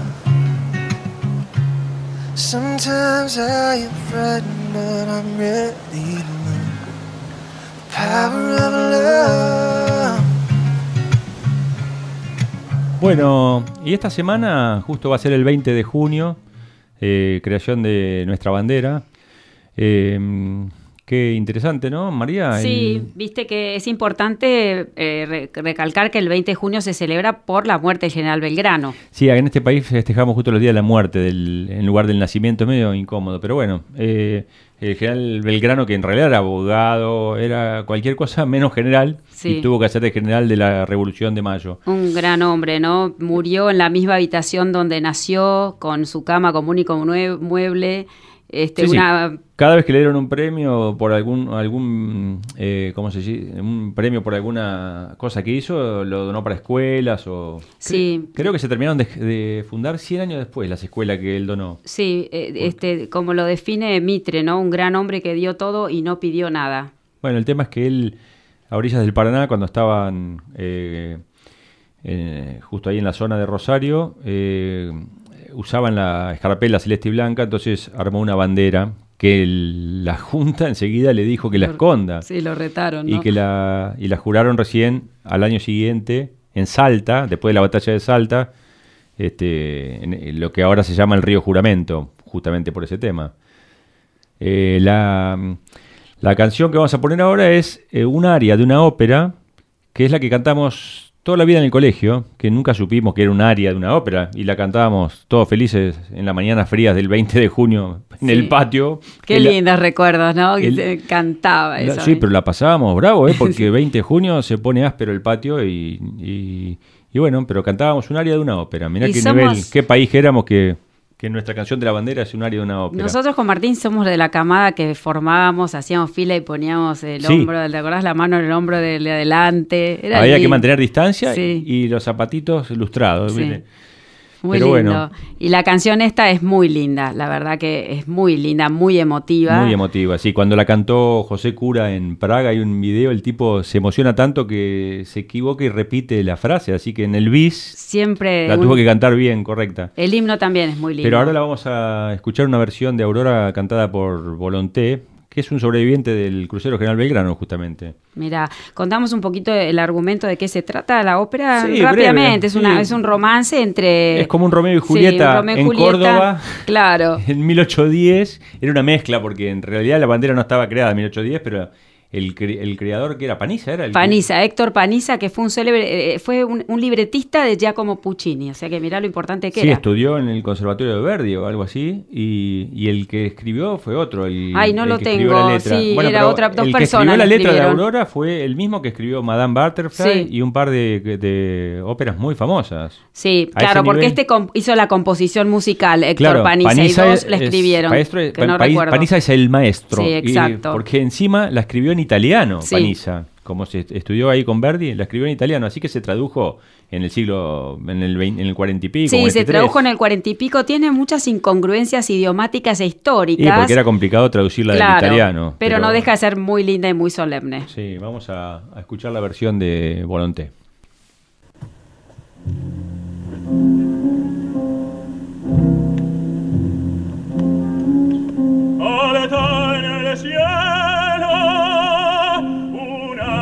Sometimes I am frightened, but I'm ready to learn the power of love. Bueno, y esta semana justo va a ser el 20 de junio, eh, creación de nuestra bandera. Eh, qué interesante, ¿no, María? Sí, El- viste que es importante eh, re- recalcar que el 20 de junio se celebra por la muerte del general Belgrano. Sí, en este país festejamos justo los días de la muerte del- en lugar del nacimiento, es medio incómodo, pero bueno, eh, el general Belgrano, que en realidad era abogado, era cualquier cosa menos general, Sí. y tuvo que ser de general de la Revolución de Mayo. Un gran hombre, ¿no? Murió en la misma habitación donde nació, con su cama común y con mueble. Este, Sí, sí. una, Cada vez que le dieron un premio por algún, algún eh, ¿cómo se dice? Un premio por alguna cosa que hizo, lo donó para escuelas o... Sí. Creo que se terminaron de, de fundar 100 años después las escuelas que él donó. Sí, eh, este, como lo define Mitre, ¿no? Un gran hombre que dio todo y no pidió nada. Bueno, el tema es que él, a orillas del Paraná, cuando estaban eh, eh, justo ahí en la zona de Rosario, eh, usaban la escarapela celeste y blanca, entonces armó una bandera que el- la Junta enseguida le dijo que la esconda. Sí, lo retaron, y que la y la juraron recién al año siguiente en Salta, después de la batalla de Salta, este, en lo que ahora se llama el río Juramento, justamente por ese tema. Eh, la, la canción que vamos a poner ahora es eh, un aria de una ópera, que es la que cantamos toda la vida en el colegio, que nunca supimos que era un aria de una ópera, y la cantábamos todos felices en las mañanas frías del 20 de junio en Sí. el patio. Qué Que la- lindos recuerdos, ¿no? Que el- se cantaba la- eso. sí, ¿eh? pero la pasábamos bravo, ¿eh? porque 20 de junio se pone áspero el patio y, y- y bueno, pero cantábamos un aria de una ópera. Mirá Y qué somos- nivel, qué país que éramos que, que nuestra canción de la bandera es un aria de una ópera. Nosotros con Martín somos de la camada que formábamos, hacíamos fila y poníamos el Sí. hombro, ¿te acordás? La mano en el hombro de adelante. Era Había que mantener distancia Sí. y los zapatitos lustrados. Sí. Muy Pero lindo. bueno. Y la canción esta es muy linda, la verdad que es muy linda, muy emotiva. Muy emotiva, sí. Cuando la cantó José Cura en Praga hay un video, el tipo se emociona tanto que se equivoca y repite la frase, así que en el bis Siempre la un- tuvo que cantar bien, correcta. el himno también es muy lindo. Pero ahora la vamos a escuchar una versión de Aurora cantada por Volonté, que es un sobreviviente del crucero General Belgrano, justamente. Mira, contamos un poquito el argumento de qué se trata la ópera Sí, rápidamente. breve, es, una, sí. es un romance entre. Es como un Romeo y Sí, Julieta Romeo y en Julieta, Córdoba. Claro. En 1810 era una mezcla, porque en realidad la bandera no estaba creada en 1810, pero el, cre- el creador que era Paniza, era el que- Paniza, Héctor Paniza, que fue un célebre, eh, fue un, un libretista de Giacomo Puccini. O sea que mirá lo importante que Sí, era. estudió en el Conservatorio de Verdi o algo así, y, y el que escribió fue otro. El, Ay, no el lo que tengo, la letra. sí, era pero otra- dos el personas que escribió la letra de. Aurora fue el mismo que escribió Madame Butterfly Sí. y un par de, de óperas muy famosas. Sí, A claro, porque nivel. este hizo la composición musical, Héctor Claro, Paniza, y dos es- la es escribieron. maestro- que Pa- no País- recuerdo. Paniza es el maestro. Sí, y- exacto. porque encima la escribió en italiano, Sí. Paniza. Como se estudió ahí con Verdi, la escribió en italiano, así que se tradujo en el siglo, en el, 20 en el 40 y pico. Sí, se 43. tradujo en el cuarenta y pico, tiene muchas incongruencias idiomáticas e Y históricas. porque era complicado traducirla Claro, del italiano. Pero, no deja de ser muy linda y muy solemne. Sí, vamos a, a escuchar la versión de Volonté. Alta en el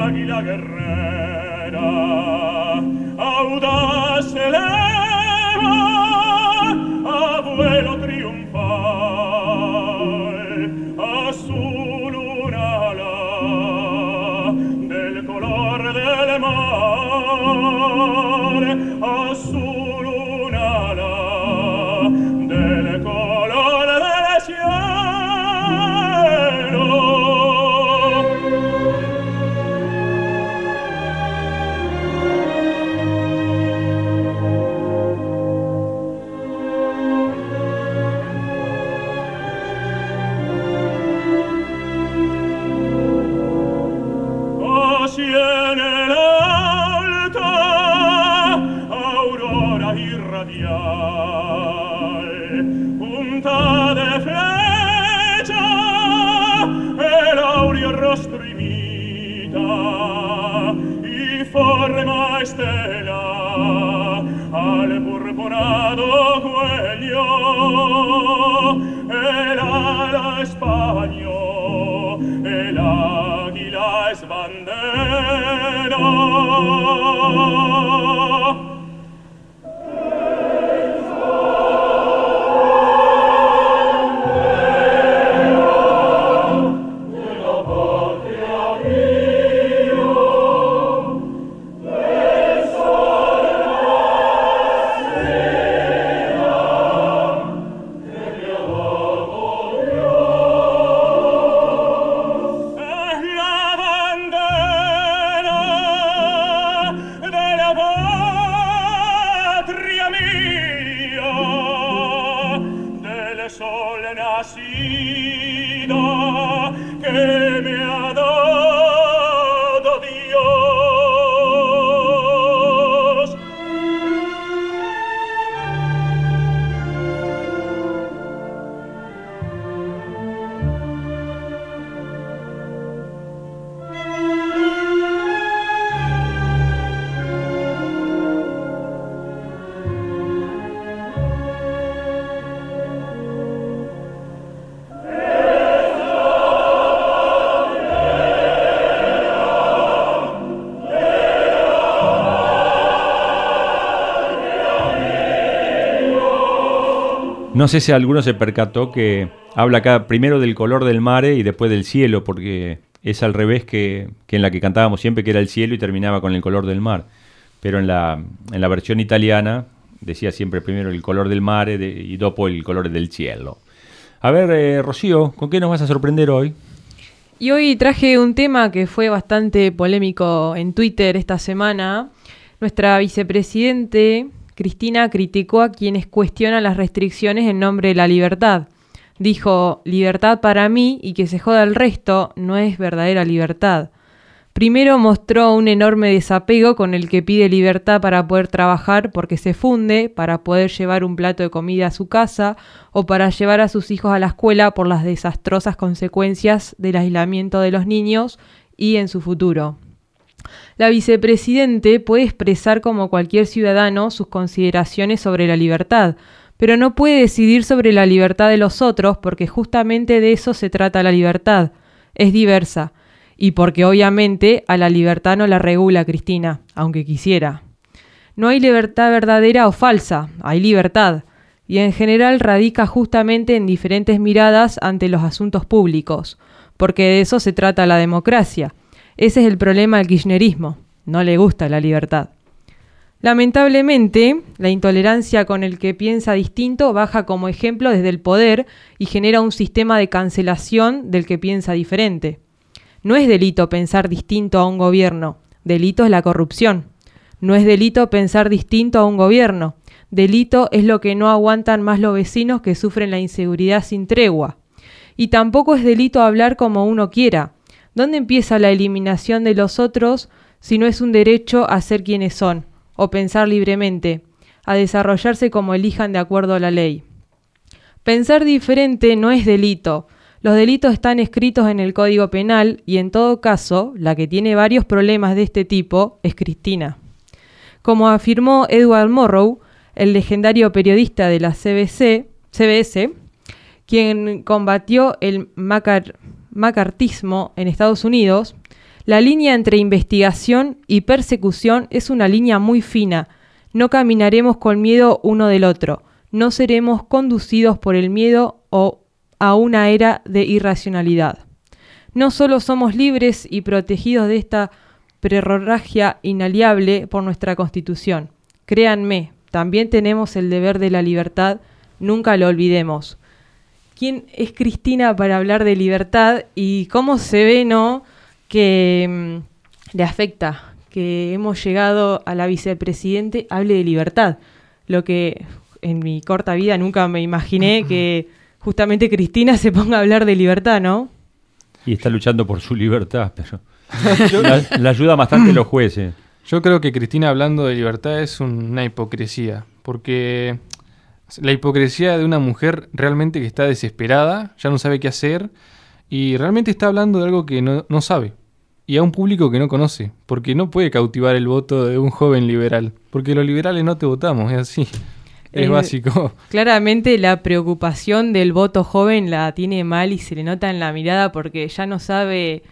águila guerrera, audaz se eleva a vuelo No sé si alguno se percató que habla acá primero del color del mare y después del cielo, porque es al revés que, que en la que cantábamos siempre, que era el cielo y terminaba con el color del mar. Pero en la, en la versión italiana decía siempre primero el color del mare de- y dopo el color del cielo. A ver, eh, Rocío, ¿con qué nos vas a sorprender hoy? Y hoy traje un tema que fue bastante polémico en Twitter esta semana. Nuestra vicepresidente, Cristina, criticó a quienes cuestionan las restricciones en nombre de la libertad. Dijo, libertad para mí y que se joda el resto no es verdadera libertad. Primero mostró un enorme desapego con el que pide libertad para poder trabajar porque se funde, para poder llevar un plato de comida a su casa o para llevar a sus hijos a la escuela por las desastrosas consecuencias del aislamiento de los niños y en su futuro. La vicepresidente puede expresar como cualquier ciudadano sus consideraciones sobre la libertad, pero no puede decidir sobre la libertad de los otros porque justamente de eso se trata la libertad. Es diversa. Y porque obviamente a la libertad no la regula Cristina, aunque quisiera. No hay libertad verdadera o falsa, hay libertad. Y en general radica justamente en diferentes miradas ante los asuntos públicos, porque de eso se trata la democracia. Ese es el problema del kirchnerismo, no le gusta la libertad. Lamentablemente, la intolerancia con el que piensa distinto baja como ejemplo desde el poder y genera un sistema de cancelación del que piensa diferente. No es delito pensar distinto a un gobierno, delito es la corrupción. No es delito pensar distinto a un gobierno, delito es lo que no aguantan más los vecinos que sufren la inseguridad sin tregua. Y tampoco es delito hablar como uno quiera. ¿Dónde empieza la eliminación de los otros si no es un derecho a ser quienes son, o pensar libremente, a desarrollarse como elijan de acuerdo a la ley? Pensar diferente no es delito. Los delitos están escritos en el Código Penal y en todo caso, la que tiene varios problemas de este tipo es Cristina. Como afirmó Edward Morrow, el legendario periodista de la CBC, CBS, quien combatió el macar- macartismo en Estados Unidos, la línea entre investigación y persecución es una línea muy fina. No caminaremos con miedo uno del otro. No seremos conducidos por el miedo o a una era de irracionalidad. No solo somos libres y protegidos de esta prerrogatia inaliable por nuestra Constitución. Créanme, también tenemos el deber de la libertad, nunca lo olvidemos. ¿Quién es Cristina para hablar de libertad y cómo se ve, no, que mm, le afecta que hemos llegado a la vicepresidente hable de libertad? Lo que en mi corta vida nunca me imaginé que justamente Cristina se ponga a hablar de libertad, ¿no? Y está luchando por su libertad, pero la, la ayuda bastante los jueces. Yo creo que Cristina hablando de libertad es una hipocresía, porque la hipocresía de una mujer realmente que está desesperada, ya no sabe qué hacer y realmente está hablando de algo que no, no sabe. y a un público que no conoce, porque no puede cautivar el voto de un joven liberal, porque los liberales no te votamos, es así. Es Eh, básico. Claramente la preocupación del voto joven la tiene mal y se le nota en la mirada porque ya no sabe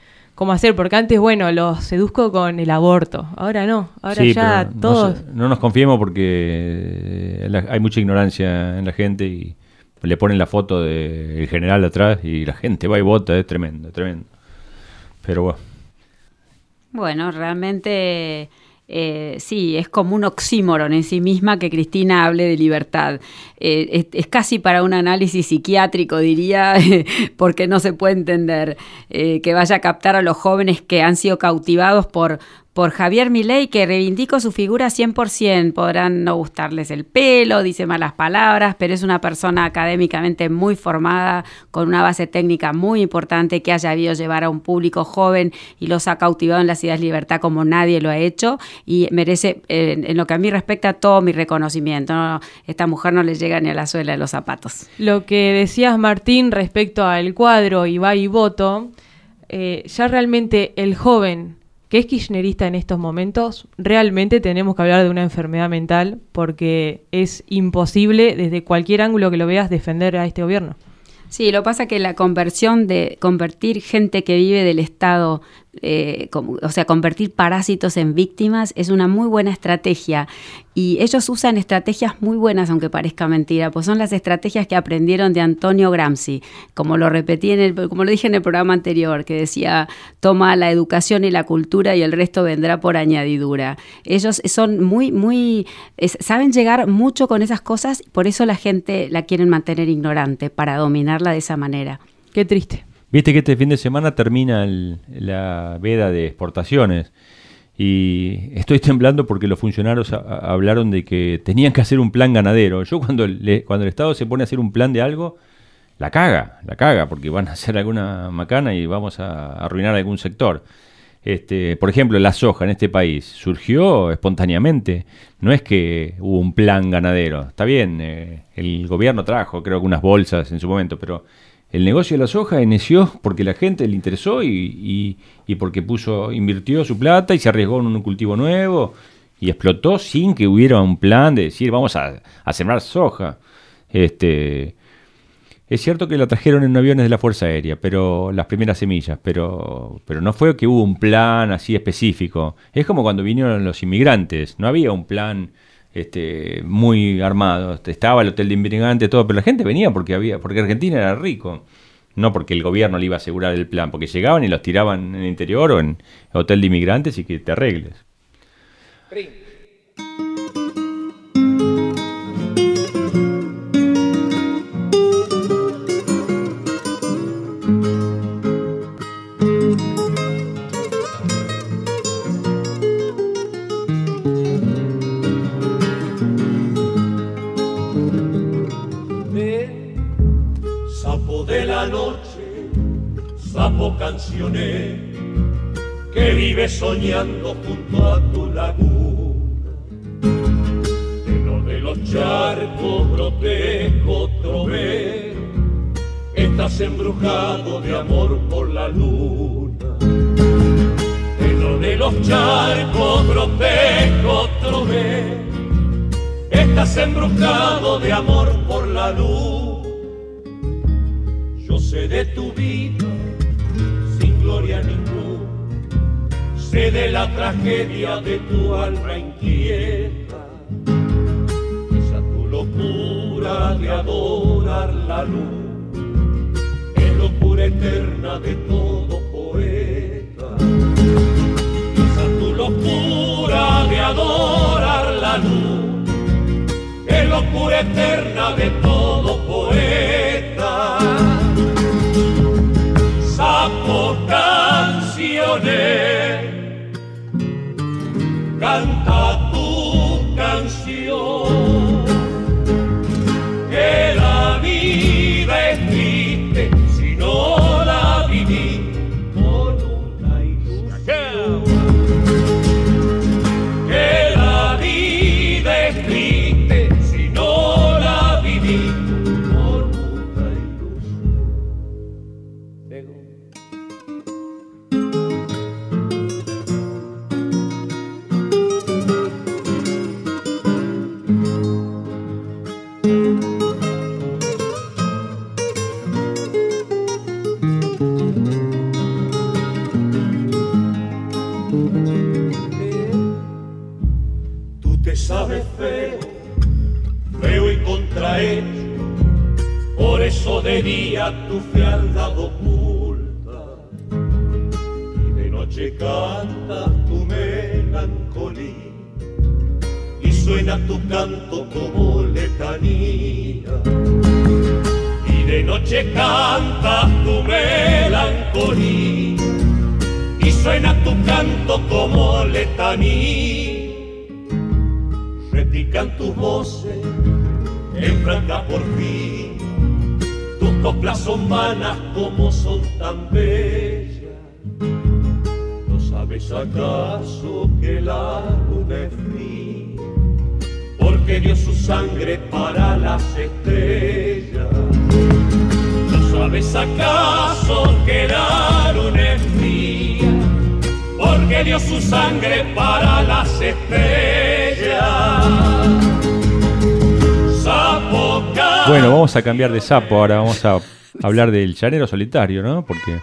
cómo hacer, porque antes, bueno, lo seduzco con el aborto, ahora no, ahora Sí, ya no todos... No, nos confiemos porque eh, la- hay mucha ignorancia en la gente y le ponen la foto del general atrás y la gente va y vota, es tremendo, es tremendo. Pero bueno. Bueno, realmente eh, sí, es como un oxímoron en sí misma que Cristina hable de libertad. Eh, es, casi para un análisis psiquiátrico, diría, porque no se puede entender eh, que vaya a captar a los jóvenes que han sido cautivados por, por Javier Milei, que reivindico su figura 100%. Podrán no gustarles el pelo, dice malas palabras, pero es una persona académicamente muy formada, con una base técnica muy importante, que haya sabido llevar a un público joven y los ha cautivado en las ideas de libertad como nadie lo ha hecho y merece, eh, en lo que a mí respecta, todo mi reconocimiento. No, esta mujer no le llega ni a la suela de los zapatos. Lo que decías, Martín, respecto al cuadro va y voto, eh, ya realmente el joven que es kirchnerista en estos momentos, realmente tenemos que hablar de una enfermedad mental porque es imposible desde cualquier ángulo que lo veas defender a este gobierno. Sí, lo pasa que la conversión de convertir gente que vive del Estado, eh, o sea, convertir parásitos en víctimas es una muy buena estrategia. Y ellos usan estrategias muy buenas, aunque parezca mentira, pues son las estrategias que aprendieron de Antonio Gramsci, como lo repetí en el, como lo dije en el programa anterior, que decía toma la educación y la cultura y el resto vendrá por añadidura. Ellos son muy, muy, saben llegar mucho con esas cosas, por eso la gente la quieren mantener ignorante, para dominarla de esa manera. Qué triste. Viste que este fin de semana termina la veda de exportaciones y estoy temblando porque los funcionarios hablaron de que tenían que hacer un plan ganadero. Yo cuando, cuando el Estado se pone a hacer un plan de algo, la caga, la caga, porque van a hacer alguna macana y vamos a arruinar algún sector. Este, por ejemplo, la soja en este país surgió espontáneamente. No es que hubo un plan ganadero. Está bien, eh, el gobierno trajo, creo que unas bolsas en su momento, pero el negocio de la soja inició porque la gente le interesó y, y- y porque puso, invirtió su plata y se arriesgó en un cultivo nuevo y explotó sin que hubiera un plan de decir vamos a, a sembrar soja. Este, es cierto que la trajeron en aviones de la Fuerza Aérea, pero las primeras semillas, pero, pero no fue que hubo un plan así específico. Es como cuando vinieron los inmigrantes, no había un plan este, muy armado. Estaba el hotel de inmigrantes, todo, pero la gente venía porque había, porque Argentina era rico. No porque el gobierno le iba a asegurar el plan, porque llegaban y los tiraban en el interior o en hotel de inmigrantes y que te arregles. Cancioné, que vive soñando junto a tu laguna. Lleno de los charcos grotesco trovero, estás embrujado de amor por la luna. Lleno de los charcos grotesco trovero, estás embrujado de amor por la luz. Yo sé de tu vida sé de la tragedia de tu alma inquieta, esa tu locura de adorar la luz, es locura eterna de todo poeta. Esa tu locura de adorar la luz, es locura eterna de todo poeta. Sapo canciones, sabe feo, feo y contrahecho, por eso de día tu fealdad oculta. Y de noche canta tu melancolía. Y suena tu canto como letanía. Y de noche canta tu melancolía. Y suena tu canto como letanía repican tus voces en franca porfía tus coplas son vanas como son tan bellas ¿No sabes acaso que la luna es? Porque dio su sangre para las estrellas. ¿No sabes acaso que la luna es? Dio su sangre para las estrellas. Sapo Bueno, vamos a cambiar de sapo ahora, vamos a hablar del llanero solitario, ¿no? Porque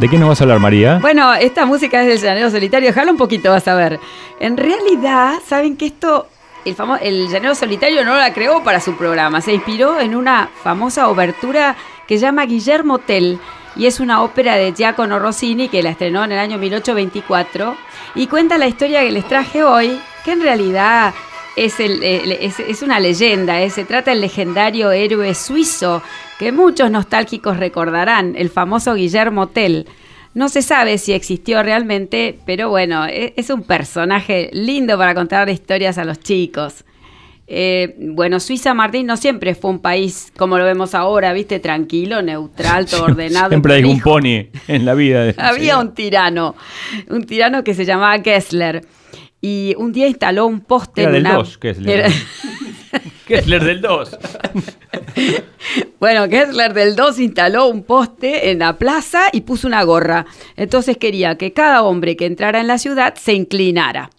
¿De qué nos vas a hablar, María? Bueno, esta música es del Llanero Solitario. Jala un poquito, vas a ver. En realidad, saben que esto, el, famo- el Llanero Solitario no la creó para su programa. Se inspiró en una famosa obertura que llama Guillermo Tell. Y es una ópera de Giacomo Rossini que la estrenó en el año 1824. Y cuenta la historia que les traje hoy, que en realidad es, es, es una leyenda. eh. Se trata del legendario héroe suizo que muchos nostálgicos recordarán, el famoso Guillermo Tell. No se sabe si existió realmente, pero bueno, e- es un personaje lindo para contar historias a los chicos. Eh, bueno, Suiza, Martín, no siempre fue un país como lo vemos ahora, viste, tranquilo, neutral, todo ordenado. Siempre hay un pony en la vida. de- Había un tirano, un tirano que se llamaba Kessler. Y un día instaló un poste Era en del una... 2, Kessler. Era- Kessler del 2. Bueno, Kessler del 2 instaló un poste en la plaza y puso una gorra. Entonces quería que cada hombre que entrara en la ciudad se inclinara.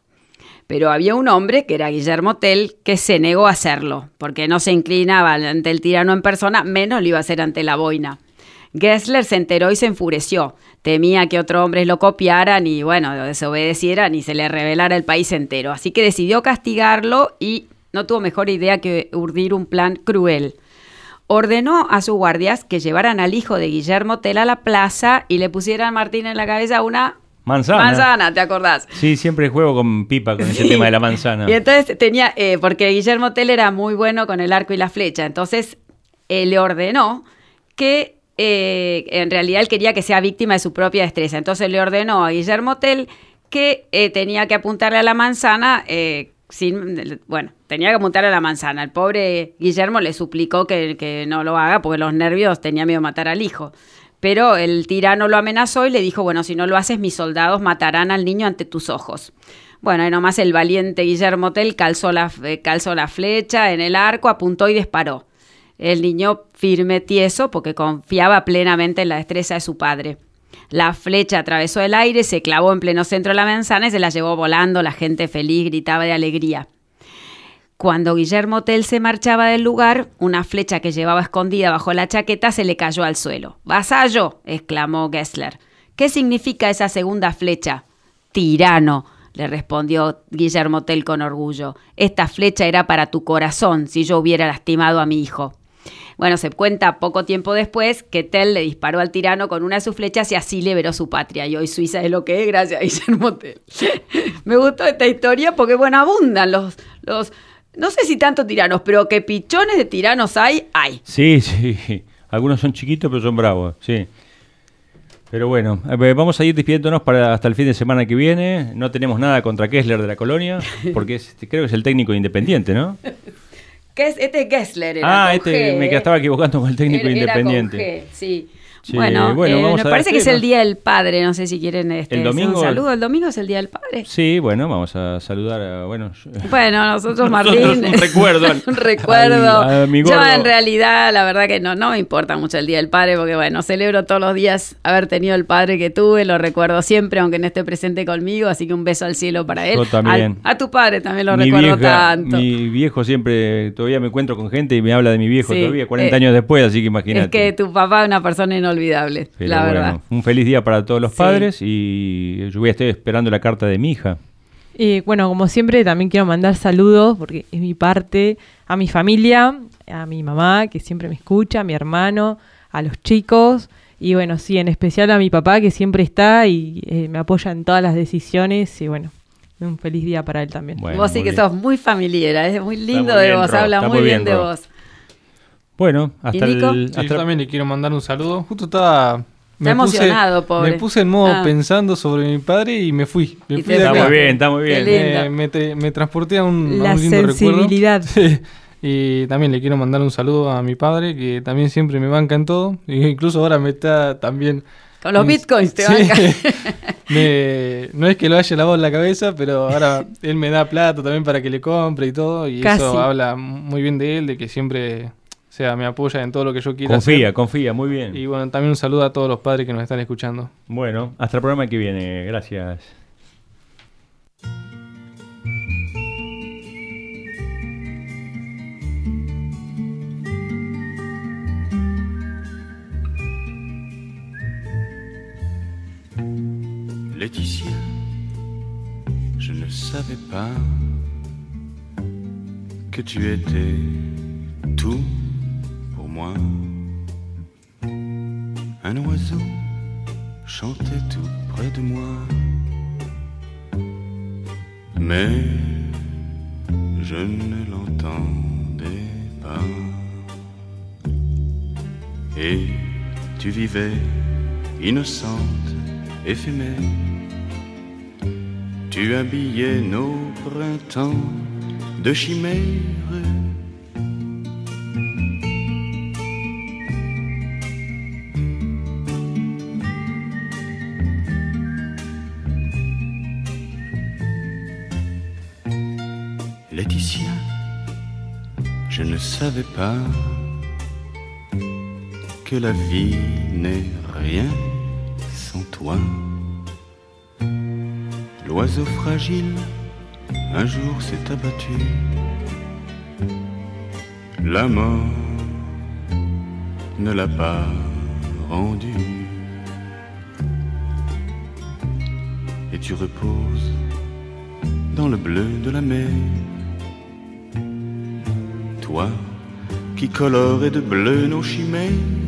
Pero había un hombre, que era Guillermo Tell, que se negó a hacerlo, porque no se inclinaba ante el tirano en persona, menos lo iba a hacer ante la boina. Gessler se enteró y se enfureció. Temía que otros hombres lo copiaran y, bueno, lo desobedecieran y se le revelara el país entero. Así que decidió castigarlo y no tuvo mejor idea que urdir un plan cruel ordenó a sus guardias que llevaran al hijo de Guillermo Tell a la plaza y le pusieran a Martín en la cabeza una Manzana. manzana, ¿te acordás? Sí, siempre juego con pipa con ese Sí. tema de la manzana. Y entonces tenía, eh, porque Guillermo Tell era muy bueno con el arco y la flecha, entonces eh, le ordenó que eh, en realidad él quería que sea víctima de su propia destreza. Entonces le ordenó a Guillermo Tell que tenía que apuntarle a la manzana bueno, tenía que apuntarle a la manzana. El pobre Guillermo le suplicó que, no lo haga porque los nervios tenía miedo de matar al hijo. Pero el tirano lo amenazó y le dijo, bueno, si no lo haces, mis soldados matarán al niño ante tus ojos. Bueno, y nomás el valiente Guillermo Tell calzó la, eh, calzó la flecha en el arco, apuntó y disparó. El niño firme, tieso, porque confiaba plenamente en la destreza de su padre. La flecha atravesó el aire, se clavó en pleno centro de la manzana y se la llevó volando. La gente feliz gritaba de alegría. Cuando Guillermo Tell se marchaba del lugar, una flecha que llevaba escondida bajo la chaqueta se le cayó al suelo. ¡Vasallo! exclamó Gessler. ¿Qué significa esa segunda flecha? Tirano, le respondió Guillermo Tell con orgullo. Esta flecha era para tu corazón si yo hubiera lastimado a mi hijo. Bueno, se cuenta poco tiempo después que Tell le disparó al tirano con una de sus flechas y así liberó su patria. Y hoy Suiza es lo que es gracias a Guillermo Tell. Me gustó esta historia porque, bueno, abundan los, los, no sé si tanto tiranos, pero que pichones de tiranos hay, hay. Sí, sí. Algunos son chiquitos, pero son bravos, sí. Pero bueno, vamos a ir despidiéndonos para hasta el fin de semana que viene. No tenemos nada contra Kessler de la colonia, porque es- creo que es el técnico independiente, ¿no? Este es Gessler. Era Ah, con este G, me ¿eh? estaba equivocando con el técnico Era- era con independiente. G, sí. Sí, bueno, bueno, eh, me parece que es el. Día del Padre. No sé si quieren este, ¿El domingo? un saludo. El domingo es el Día del Padre. Sí, bueno, vamos a saludar a. Bueno, Bueno, nosotros, Martín. Nosotros un recuerdo un recuerdo. al- Yo, en realidad, la verdad que no, no me importa mucho el Día del Padre, porque, bueno, celebro todos los días haber tenido el padre que tuve, lo recuerdo siempre, aunque no esté presente conmigo, así que un beso al cielo para él. Yo también. Al- a tu padre también lo mi, recuerdo vieja- tanto. mi viejo siempre, todavía me encuentro con gente y me habla de mi viejo Sí, todavía, 40 eh, años después, así que imagínate. Es que tu papá es una persona Sí, inolvidables, Pero la bueno, verdad. un feliz día para todos los Sí. padres y yo voy a estar esperando la carta de mi hija. Eh, bueno, como siempre, también quiero mandar saludos, porque es mi parte, a mi familia, a mi mamá, que siempre me escucha, a mi hermano, a los chicos, y bueno, sí, en especial a mi papá, que siempre está y eh, me apoya en todas las decisiones, y bueno, un feliz día para él también. vos sí que sos muy familiar, es muy lindo muy de bien, vos, Ro, habla está muy bien, bien, de vos. Bueno, hasta ¿Y Nico? el... Sí, hasta- yo también le quiero mandar un saludo. Justo estaba. Está emocionado, pobre. Me puse en modo Ah. pensando sobre mi padre y me fui. Me Y fui te de Está muy bien, está muy bien. Me, me tra- me transporté a un, a La un lindo sensibilidad. recuerdo. Sí. Y también le quiero mandar un saludo a mi padre, que también siempre me banca en todo. E incluso ahora me está también. Con los bitcoins te sí. banca. Me- no es que lo haya lavado en la cabeza, pero ahora él me da plata también para que le compre y todo. Y Casi. eso habla muy bien de él, de que siempre o sea, me apoya en todo lo que yo quiera Confía, hacer. confía, muy bien. Y bueno, también un saludo a todos los padres que nos están escuchando. Bueno, hasta el programa que viene. Gracias. Laetitia, je ne savais pas que tu étais tout Un oiseau chantait tout près de moi, mais je ne l'entendais pas. Et tu vivais innocente, éphémère. Tu habillais nos printemps de chimères. Savais pas que la vie n'est rien sans toi. L'oiseau fragile un jour s'est abattu. La mort ne l'a pas rendu. Et tu reposes dans le bleu de la mer. Toi qui colorais de bleu nos chimères.